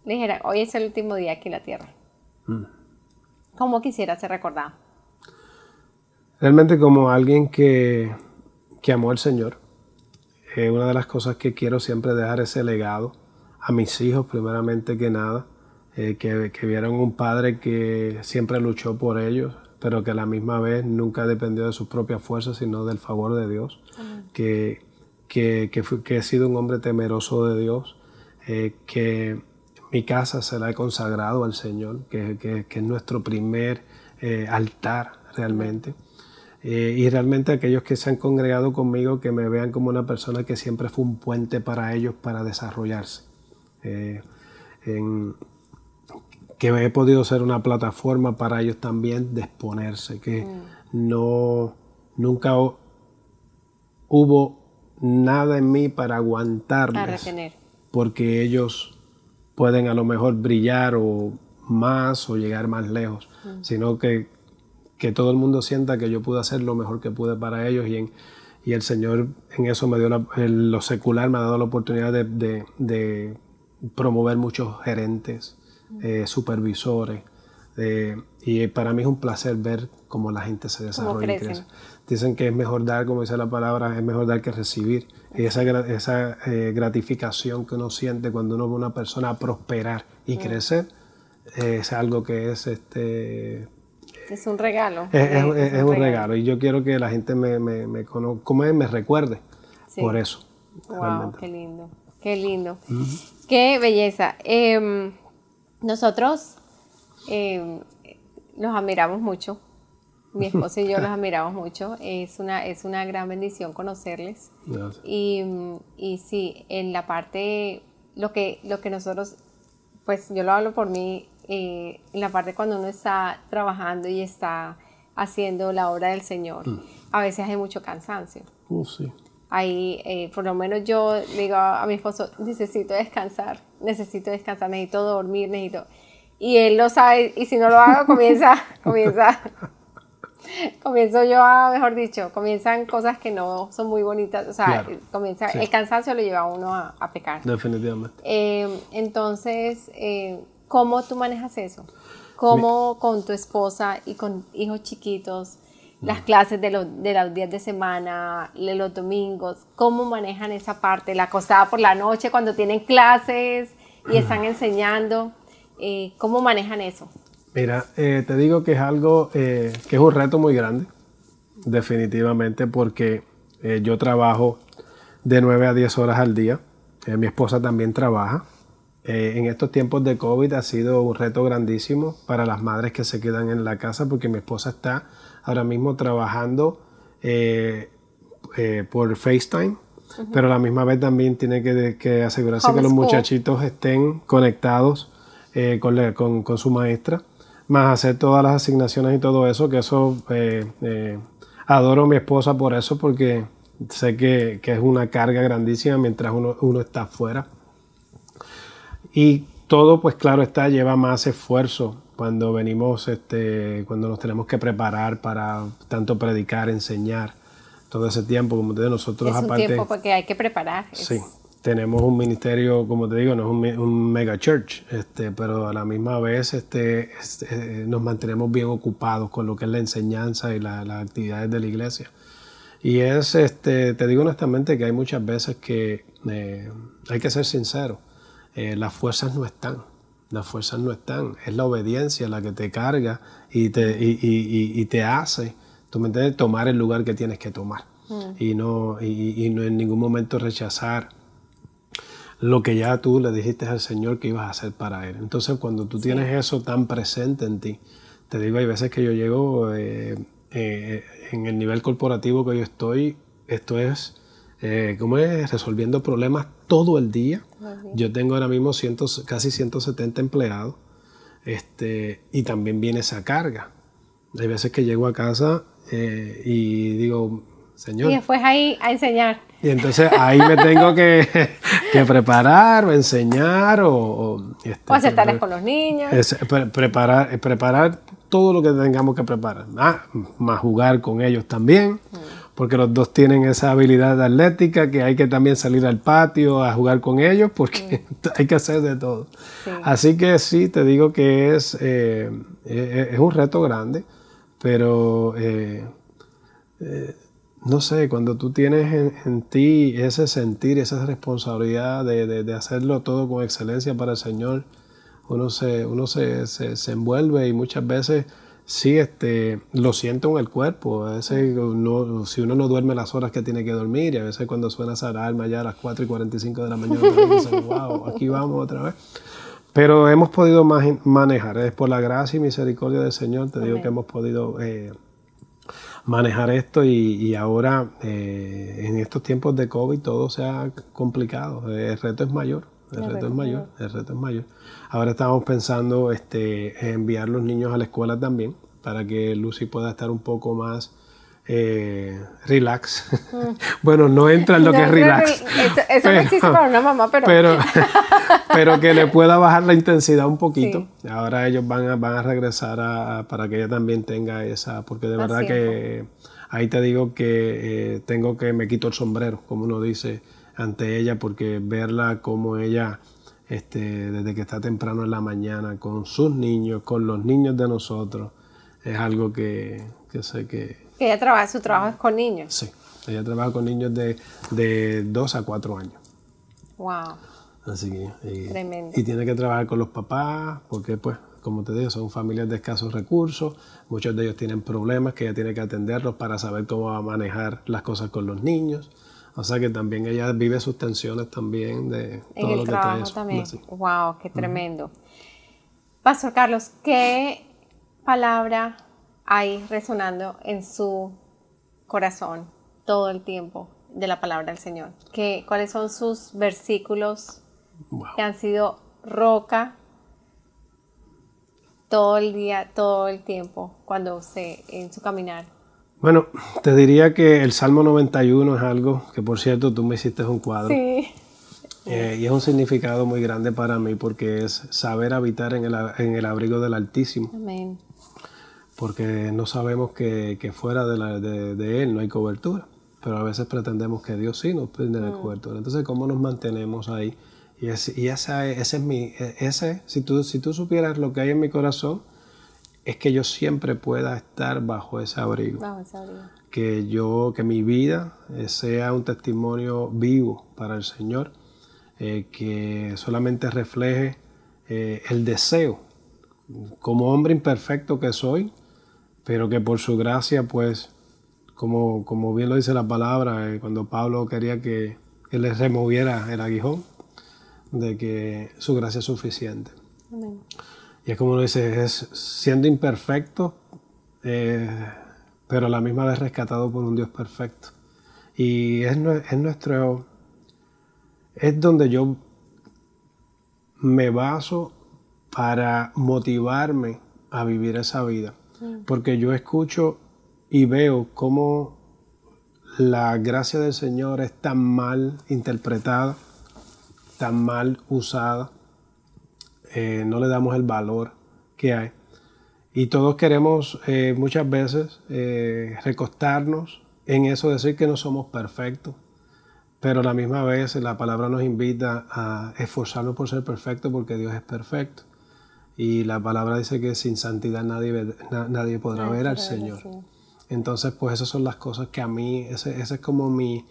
dijera, hoy es el último día aquí en la tierra, mm. ¿Cómo quisiera ser recordado? Realmente como alguien que, que amó al Señor. Eh, una de las cosas que quiero siempre dejar ese legado a mis hijos, primeramente que nada, eh, que, que vieron un padre que siempre luchó por ellos, pero que a la misma vez nunca dependió de sus propias fuerzas, sino del favor de Dios, que, que, que, he sido un hombre temeroso de Dios, eh, que mi casa se la he consagrado al Señor, que, es nuestro primer eh, altar realmente. Eh, y realmente aquellos que se han congregado conmigo, que me vean como una persona que siempre fue un puente para ellos para desarrollarse. en, que he podido ser una plataforma para ellos también de exponerse, que mm. no, nunca hubo nada en mí para aguantarles, porque ellos pueden a lo mejor brillar o más o llegar más lejos, mm. sino que, que, todo el mundo sienta que yo pude hacer lo mejor que pude para ellos y, en, y el Señor en eso me dio lo secular, me ha dado la oportunidad de, de promover muchos gerentes, eh, supervisores. Eh, y para mí es un placer ver cómo la gente se desarrolla y crece. Dicen que es mejor dar, como dice la palabra, es mejor dar que recibir. Y esa, esa eh, gratificación que uno siente cuando uno ve a una persona prosperar y mm. crecer, es algo que es este, es un regalo. Es, un, regalo. Y yo quiero que la gente me, me, me conozca, me recuerde por eso. Wow, qué lindo. Qué lindo. Qué belleza. Em, nosotros eh, los admiramos mucho. Mi esposo y yo los admiramos mucho. Es una, es una gran bendición conocerles. Y, y sí, en la parte, lo que, lo que nosotros, pues yo lo hablo por mí, eh, en la parte cuando uno está trabajando y está haciendo la obra del Señor, mm. a veces hay mucho cansancio. Uh, sí. Ahí, eh, por lo menos yo digo a mi esposo, necesito descansar, necesito descansar, necesito dormir, necesito... Y él lo sabe, y si no lo hago, comienza, comienza, comienzo yo a, mejor dicho, comienzan cosas que no son muy bonitas, o sea, comienza, el cansancio lo lleva a uno a, pecar. Definitivamente. Eh, entonces, eh, ¿cómo tú manejas eso? ¿Cómo con tu esposa y con hijos chiquitos? las clases de, los, de los días de semana, de los domingos, cómo manejan esa parte, la acostada por la noche cuando tienen clases y están enseñando, eh, ¿cómo manejan eso? Mira, eh, te digo que es algo eh, que es un reto muy grande, definitivamente, porque yo trabajo de 9 a 10 horas al día, mi esposa también trabaja. en estos tiempos de COVID ha sido un reto grandísimo para las madres que se quedan en la casa porque mi esposa está ahora mismo trabajando eh, eh, por FaceTime, pero a la misma vez también tiene que, asegurarse que los muchachitos estén conectados eh, con, su maestra, más hacer todas las asignaciones y todo eso, que eso adoro a mi esposa por eso, porque sé que, es una carga grandísima mientras uno, uno está afuera. Y todo, pues claro está, lleva más esfuerzo cuando venimos, este, cuando nos tenemos que preparar para tanto predicar, enseñar, todo ese tiempo, como de nosotros es un tiempo porque hay que preparar. Sí, tenemos un ministerio, como te digo, no es un, mega church, este, pero a la misma vez este, este, nos mantenemos bien ocupados con lo que es la enseñanza y las actividades de la iglesia. Y es, este, te digo honestamente que hay muchas veces que eh, hay que ser sincero, eh, las fuerzas no están, las fuerzas no están, es la obediencia la que te carga y te, y, te hace, tú me entiendes, tomar el lugar que tienes que tomar. Mm. Y, no, y, no en ningún momento rechazar lo que ya tú le dijiste al Señor que ibas a hacer para Él. Entonces, cuando tú tienes eso tan presente en ti, te digo, hay veces que yo llego eh, eh, en el nivel corporativo que yo estoy, esto es, eh, ¿cómo es? Resolviendo problemas todo el día. Yo tengo ahora mismo casi 170 empleados este, y también viene esa carga. Hay veces que llego a casa y digo, Señor. Y después ahí a enseñar. Y entonces ahí me tengo que, preparar o enseñar o... Este, hacer tareas con los niños. preparar, preparar todo lo que tengamos que preparar. Ah, más jugar con ellos también, mm. porque los dos tienen esa habilidad atlética que hay que también salir al patio a jugar con ellos, porque hay que hacer de todo. Así que sí, te digo que es, eh, eh, es un reto grande, pero... Eh, no sé, cuando tú tienes en, ti ese sentir, esa responsabilidad de, hacerlo todo con excelencia para el Señor, uno se, uno se, se, envuelve y muchas veces sí este, lo siento en el cuerpo. A veces si uno no duerme las horas que tiene que dormir, y a veces cuando suena esa alarma ya a las 4 y 45 de la mañana, dicen, wow, aquí vamos otra vez. Pero hemos podido manejar, es por la gracia y misericordia del Señor, te digo que hemos podido eh, manejar esto y, ahora eh, en estos tiempos de COVID todo se ha complicado. El reto es mayor, el, reto, es mayor, el reto es mayor. Ahora estamos pensando este, enviar los niños a la escuela también para que Lucy pueda estar un poco más eh, relax. Mm. bueno, no entra en lo que es relax. Eso, no existe para una mamá, pero... pero... que le pueda bajar la intensidad un poquito. Ahora ellos van a, van a regresar para que ella también tenga esa, porque de verdad que ahí te digo que eh, tengo que me quito el sombrero, como uno dice, ante ella, porque verla como ella... Este, desde que está temprano en la mañana con sus niños, con los niños de nosotros, es algo que, que sé que, que ella trabaja, su trabajo es con niños. Sí, ella trabaja con niños de, de 2 a 4 años. Wow. Así que, y, Tremendo. y tiene que trabajar con los papás, porque pues, como te digo, son familias de escasos recursos, muchos de ellos tienen problemas que ella tiene que atenderlos para saber cómo va a manejar las cosas con los niños. O sea que también ella vive sus tensiones también de todo en lo que trae eso. también. Wow, qué tremendo. Pastor Carlos, ¿qué palabra ahí resonando en su corazón todo el tiempo de la palabra del Señor. ¿Qué, ¿Cuáles son sus versículos que han sido roca todo el día, todo el tiempo, cuando usted en su caminar? Bueno, te diría que el Salmo 91 es algo que, por cierto, tú me hiciste un cuadro. Sí. Eh, y es un significado muy grande para mí porque es saber habitar en el, en el abrigo del Altísimo. Amén porque no sabemos que, fuera de, Él no hay cobertura, pero a veces pretendemos que Dios sí nos prende la mm. cobertura. Entonces, ¿cómo nos mantenemos ahí? Y, y esa, ese es mi, ese, si tú, si tú supieras lo que hay en mi corazón, es que yo siempre pueda estar bajo ese abrigo. Bajo ese abrigo. Que yo, que mi vida eh, sea un testimonio vivo para el Señor, eh, que solamente refleje eh, el deseo, como hombre imperfecto que soy, pero que por su gracia, pues, como, como bien lo dice la palabra, eh, cuando Pablo quería que él le removiera el aguijón, de que su gracia es suficiente. Y es como lo dice, es siendo imperfecto, eh, pero a la misma vez rescatado por un Dios perfecto. Y es, es nuestro, es donde yo me baso para motivarme a vivir esa vida porque yo escucho y veo cómo la gracia del Señor es tan mal interpretada, tan mal usada, eh, no le damos el valor que hay. Y todos queremos eh, muchas veces eh, recostarnos en eso, decir que no somos perfectos, pero a la misma vez la palabra nos invita a esforzarnos por ser perfectos porque Dios es perfecto. Y la palabra dice que sin santidad nadie, nadie podrá ver al Señor. Entonces, pues esas son las cosas que a mí, esa es como mi,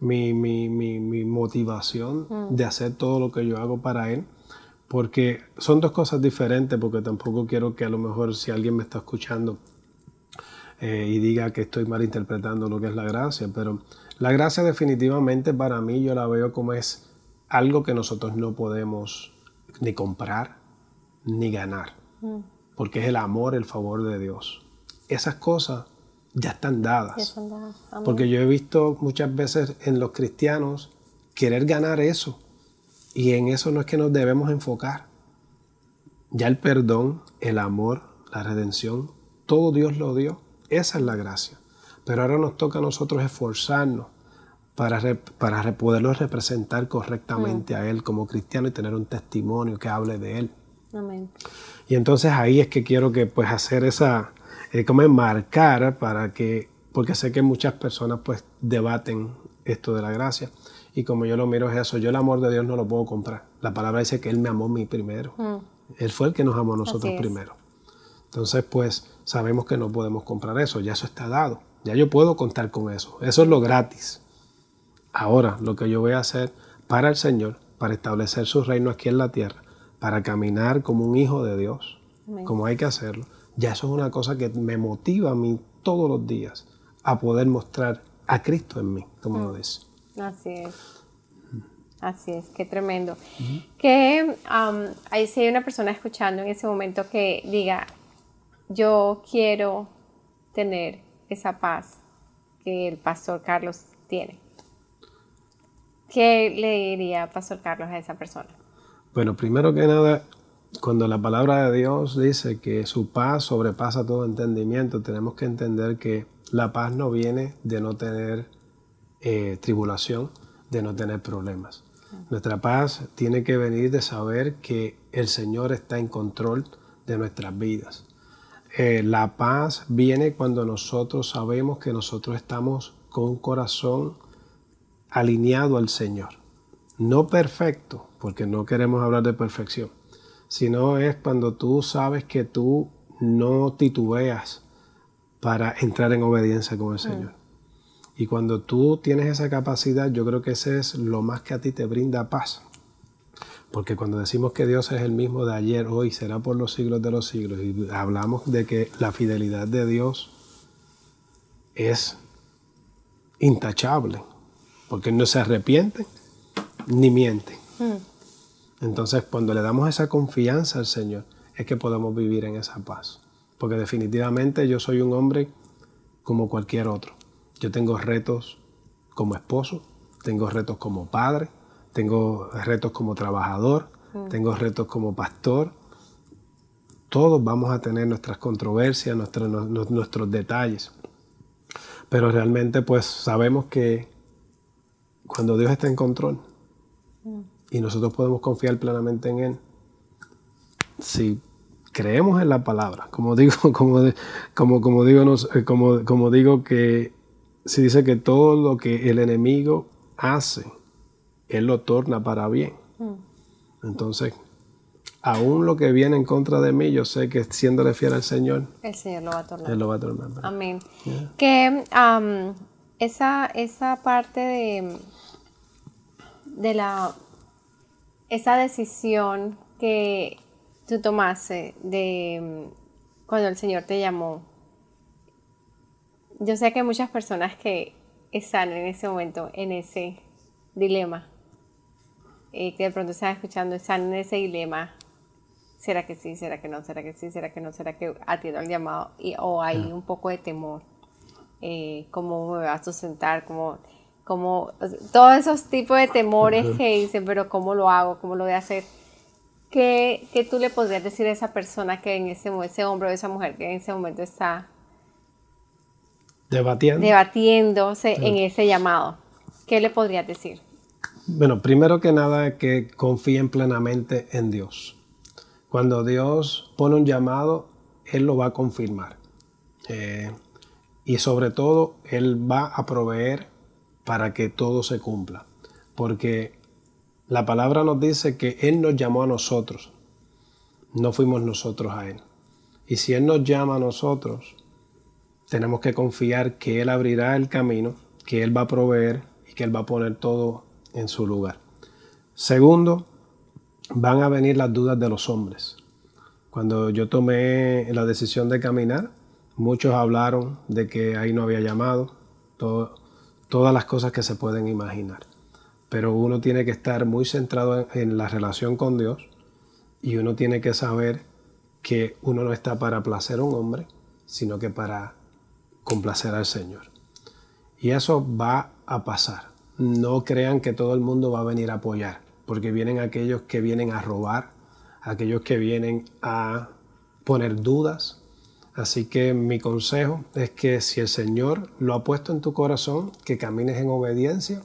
mi, mi, mi, motivación mm. de hacer todo lo que yo hago para Él. Porque son dos cosas diferentes, porque tampoco quiero que a lo mejor si alguien me está escuchando eh, y diga que estoy malinterpretando lo que es la gracia, pero la gracia definitivamente para mí yo la veo como es algo que nosotros no podemos ni comprar ni ganar, mm. porque es el amor, el favor de Dios. Esas cosas ya están dadas. Porque yo he visto muchas veces en los cristianos querer ganar eso. Y en eso no es que nos debemos enfocar. Ya el perdón, el amor, la redención, todo Dios lo dio. Esa es la gracia. Pero ahora nos toca a nosotros esforzarnos para, para poderlo representar correctamente mm. a Él como cristiano y tener un testimonio que hable de Él. Y entonces ahí es que quiero que pues hacer esa, eh, como enmarcar para que, porque sé que muchas personas pues debaten esto de la gracia. Y como yo lo miro es eso, yo el amor de Dios no lo puedo comprar. La palabra dice que Él me amó a mí primero. Mm. Él fue el que nos amó a nosotros primero. Entonces pues sabemos que no podemos comprar eso, ya eso está dado. Ya yo puedo contar con eso. Eso es lo gratis. Ahora lo que yo voy a hacer para el Señor, para establecer su reino aquí en la tierra, para caminar como un hijo de Dios, como hay que hacerlo, ya eso es una cosa que me motiva a mí todos los días a poder mostrar a Cristo en mí, como lo dice. Así es. Así es, qué tremendo. Que ahí si hay una persona escuchando en ese momento que diga, yo quiero tener esa paz que el pastor Carlos tiene. ¿Qué le diría Pastor Carlos a esa persona? Bueno, primero que nada, cuando la palabra de Dios dice que su paz sobrepasa todo entendimiento, tenemos que entender que la paz no viene de no tener eh, tribulación, de no tener problemas. Nuestra paz tiene que venir de saber que el Señor está en control de nuestras vidas. Eh, la paz viene cuando nosotros sabemos que nosotros estamos con un corazón alineado al Señor. No perfecto, porque no queremos hablar de perfección, sino es cuando tú sabes que tú no titubeas para entrar en obediencia con el mm. Señor. Y cuando tú tienes esa capacidad, yo creo que ese es lo más que a ti te brinda paz. Porque cuando decimos que Dios es el mismo de ayer, hoy, será por los siglos de los siglos, y hablamos de que la fidelidad de Dios es intachable, porque no se arrepiente ni miente. Mm. Entonces, cuando le damos esa confianza al Señor, es que podemos vivir en esa paz. Porque definitivamente yo soy un hombre como cualquier otro. Yo tengo retos como esposo, tengo retos como padre, tengo retos como trabajador, mm. tengo retos como pastor. Todos vamos a tener nuestras controversias, nuestros detalles. Pero realmente pues sabemos que cuando Dios está en control, mm y nosotros podemos confiar plenamente en Él. Si creemos en la palabra, como digo, como, como, como, digo, eh, como, como digo que si dice que todo lo que el enemigo hace, Él lo torna para bien. Mm. Entonces, aún lo que viene en contra de mí, yo sé que siéndole fiel al Señor, el Señor lo va a tornar. Él lo va a tornar. Amén. Que esa, esa parte de, de la esa decisión que tú tomaste de mm, cuando el Señor te llamó, yo sé que hay muchas personas que están en ese momento, en ese dilema, eh, que de pronto están escuchando, están en ese dilema. ¿Será que sí? ¿Será que no? ¿Será que sí? ¿Será que no? ¿Será que atiendo al llamado? Y, o hay un poco de temor. Eh, ¿Cómo me va a sustentar? ¿Cómo como todos esos tipos de temores que dicen, pero ¿cómo lo hago? ¿Cómo lo voy a hacer? ¿Qué, ¿Qué, tú le podrías decir a esa persona que en ese, ese hombre o esa mujer que en ese momento está debatiendo debatiéndose en ese llamado? ¿Qué le podrías decir? Bueno, primero que nada que confíen plenamente en Dios. Cuando Dios pone un llamado, Él lo va a confirmar. Eh, y sobre todo, Él va a proveer para que todo se cumpla. Porque la palabra nos dice que Él nos llamó a nosotros, no fuimos nosotros a Él. Y si Él nos llama a nosotros, tenemos que confiar que Él abrirá el camino, que Él va a proveer y que Él va a poner todo en su lugar. Segundo, van a venir las dudas de los hombres. Cuando yo tomé la decisión de caminar, muchos hablaron de que ahí no había llamado, todas las cosas que se pueden imaginar. Pero uno tiene que estar muy centrado en la relación con Dios y uno tiene que saber que uno no está para placer a un hombre, sino que para complacer al Señor. Y eso va a pasar. No crean que todo el mundo va a venir a apoyar, porque vienen aquellos que vienen a robar, aquellos que vienen a poner dudas. Así que mi consejo es que si el Señor lo ha puesto en tu corazón, que camines en obediencia,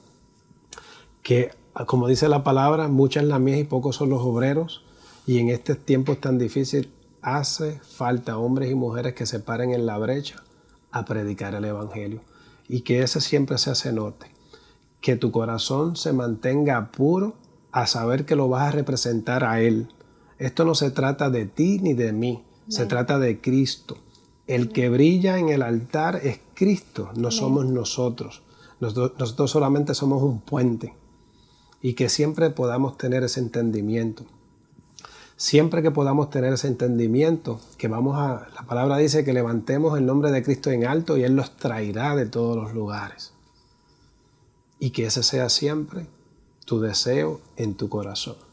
que como dice la palabra, muchas la mies y pocos son los obreros, y en este tiempo tan difícil hace falta hombres y mujeres que se paren en la brecha a predicar el Evangelio y que ese siempre se hace norte. Que tu corazón se mantenga puro a saber que lo vas a representar a Él. Esto no se trata de ti ni de mí, se trata de Cristo. El que brilla en el altar es Cristo, no somos nosotros. nosotros solamente somos un puente y que siempre podamos tener ese entendimiento. Siempre que podamos tener ese entendimiento, que vamos a, la palabra dice que levantemos el nombre de Cristo en alto y Él los traerá de todos los lugares. Y que ese sea siempre tu deseo en tu corazón.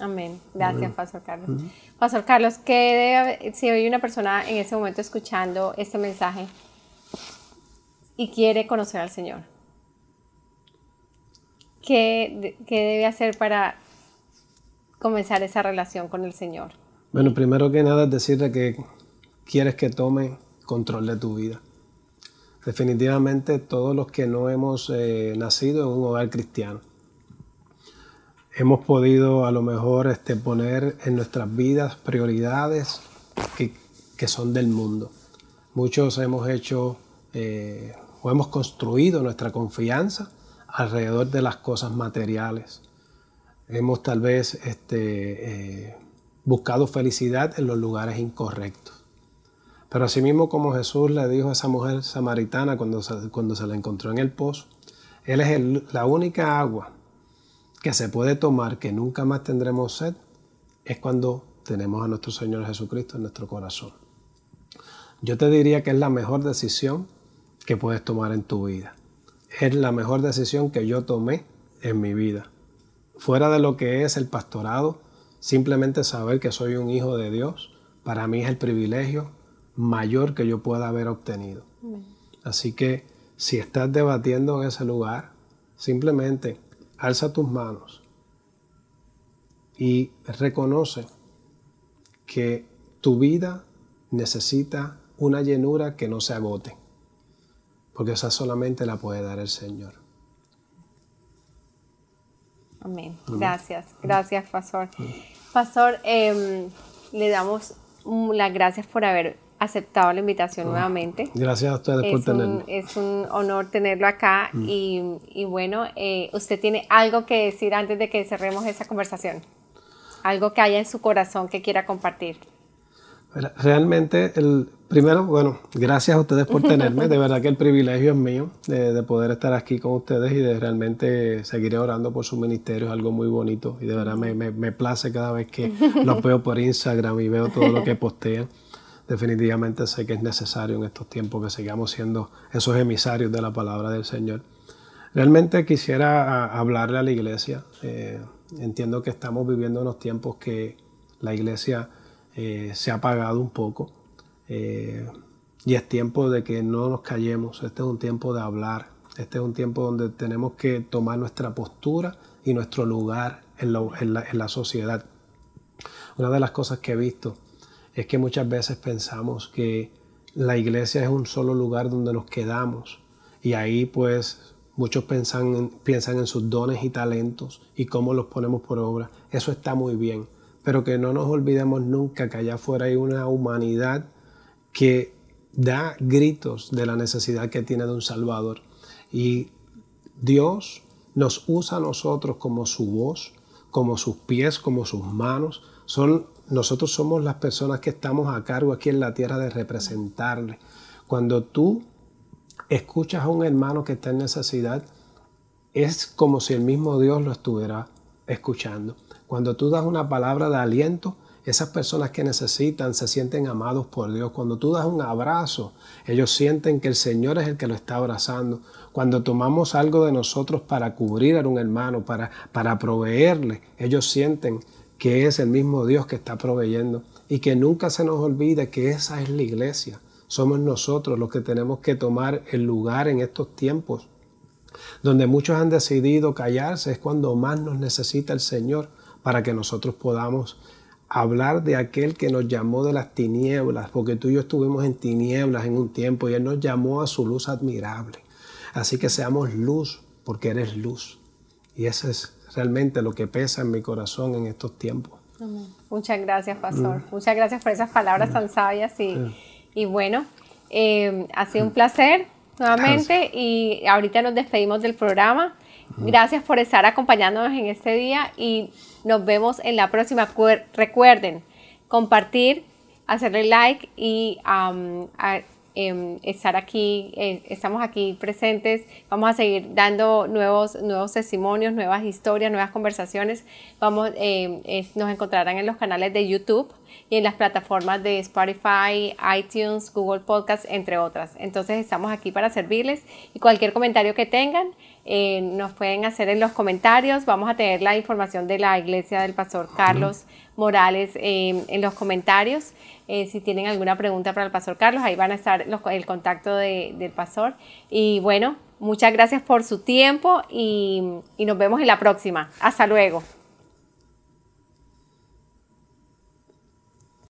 Amén. Gracias, Pastor Carlos. Pastor Carlos, ¿qué debe, si hay una persona en ese momento escuchando este mensaje y quiere conocer al Señor, ¿qué, qué debe hacer para comenzar esa relación con el Señor? Bueno, primero que nada es decirle que quieres que tome control de tu vida. Definitivamente todos los que no hemos eh, nacido en un hogar cristiano, hemos podido a lo mejor este, poner en nuestras vidas prioridades que, son del mundo. Muchos hemos hecho eh, o hemos construido nuestra confianza alrededor de las cosas materiales hemos tal vez este, eh, buscado felicidad en los lugares incorrectos. Pero asimismo como Jesús le dijo a esa mujer samaritana cuando se, cuando se la encontró en el pozo, Él es la única agua que se puede tomar, que nunca más tendremos sed, es cuando tenemos a nuestro Señor Jesucristo en nuestro corazón. Yo te diría que es la mejor decisión que puedes tomar en tu vida. Es la mejor decisión que yo tomé en mi vida fuera de lo que es el pastorado, simplemente saber que soy un hijo de Dios, para mí es el privilegio mayor que yo pueda haber obtenido. Así que si estás debatiendo en ese lugar, simplemente alza tus manos y reconoce que tu vida necesita una llenura que no se agote, porque esa solamente la puede dar el Señor. Amén. Gracias, gracias, Pastor. Pastor, em, le damos las gracias por haber aceptado la invitación nuevamente. Gracias a ustedes por tenerlo. Es un honor tenerlo acá y, bueno, eh, usted tiene algo que decir antes de que cerremos esa conversación. Algo que haya en su corazón que quiera compartir. Realmente, el, primero, bueno, gracias a ustedes por tenerme. De verdad que el privilegio es mío de, poder estar aquí con ustedes y de realmente seguir orando por su ministerio. Es algo muy bonito y de verdad me, me, place cada vez que los veo por Instagram y veo todo lo que postean. Definitivamente sé que es necesario en estos tiempos que sigamos siendo esos emisarios de la palabra del Señor. Realmente quisiera hablarle a la iglesia. Eh, entiendo que estamos viviendo unos tiempos que la iglesia eh, se ha apagado un poco. Eh, y es tiempo de que no nos callemos. Este es un tiempo de hablar. Este es un tiempo donde tenemos que tomar nuestra postura y nuestro lugar en, la, sociedad. Una de las cosas que he visto es que muchas veces pensamos que la iglesia es un solo lugar donde nos quedamos y ahí pues muchos piensan, piensan en sus dones y talentos y cómo los ponemos por obra. Eso está muy bien pero que no nos olvidemos nunca que allá afuera hay una humanidad que da gritos de la necesidad que tiene de un Salvador. Y Dios nos usa a nosotros como su voz, como sus pies, como sus manos. Son, nosotros somos las personas que estamos a cargo aquí en la tierra de representarle. Cuando tú escuchas a un hermano que está en necesidad, es como si el mismo Dios lo estuviera escuchando. Cuando tú das una palabra de aliento, esas personas que necesitan se sienten amados por Dios. Cuando tú das un abrazo, ellos sienten que el Señor es el que lo está abrazando. Cuando tomamos algo de nosotros para cubrir a un hermano, para, para proveerle, ellos sienten que es el mismo Dios que está proveyendo. Y que nunca se nos olvide que esa es la iglesia. Somos nosotros los que tenemos que tomar el lugar en estos tiempos. Donde muchos han decidido callarse es cuando más nos necesita el Señor para que nosotros podamos hablar de aquel que nos llamó de las tinieblas, porque tú y yo estuvimos en tinieblas en un tiempo y Él nos llamó a su luz admirable. Así que seamos luz, porque eres luz. Y eso es realmente lo que pesa en mi corazón en estos tiempos. Muchas gracias, Pastor. Mm. Muchas gracias por esas palabras tan sabias. Y, bueno, eh, ha sido un placer nuevamente y ahorita nos despedimos del programa. Gracias por estar acompañándonos en este día y nos vemos en la próxima. Recuerden compartir, hacerle like y em, estar aquí, eh, estamos aquí presentes. Vamos a seguir dando nuevos, nuevos testimonios, nuevas historias, nuevas conversaciones. Vamos, em, nos encontrarán en los canales de YouTube y en las plataformas de Spotify, iTunes, Google Podcasts, entre otras. Entonces estamos aquí para servirles y cualquier comentario que tengan eh, nos pueden hacer en los comentarios. Vamos a tener la información de la iglesia del pastor Carlos Morales eh, en los comentarios. Eh, si tienen alguna pregunta para el pastor Carlos, ahí van a estar el contacto del pastor. Y bueno, muchas gracias por su tiempo y nos vemos en la próxima. Hasta luego.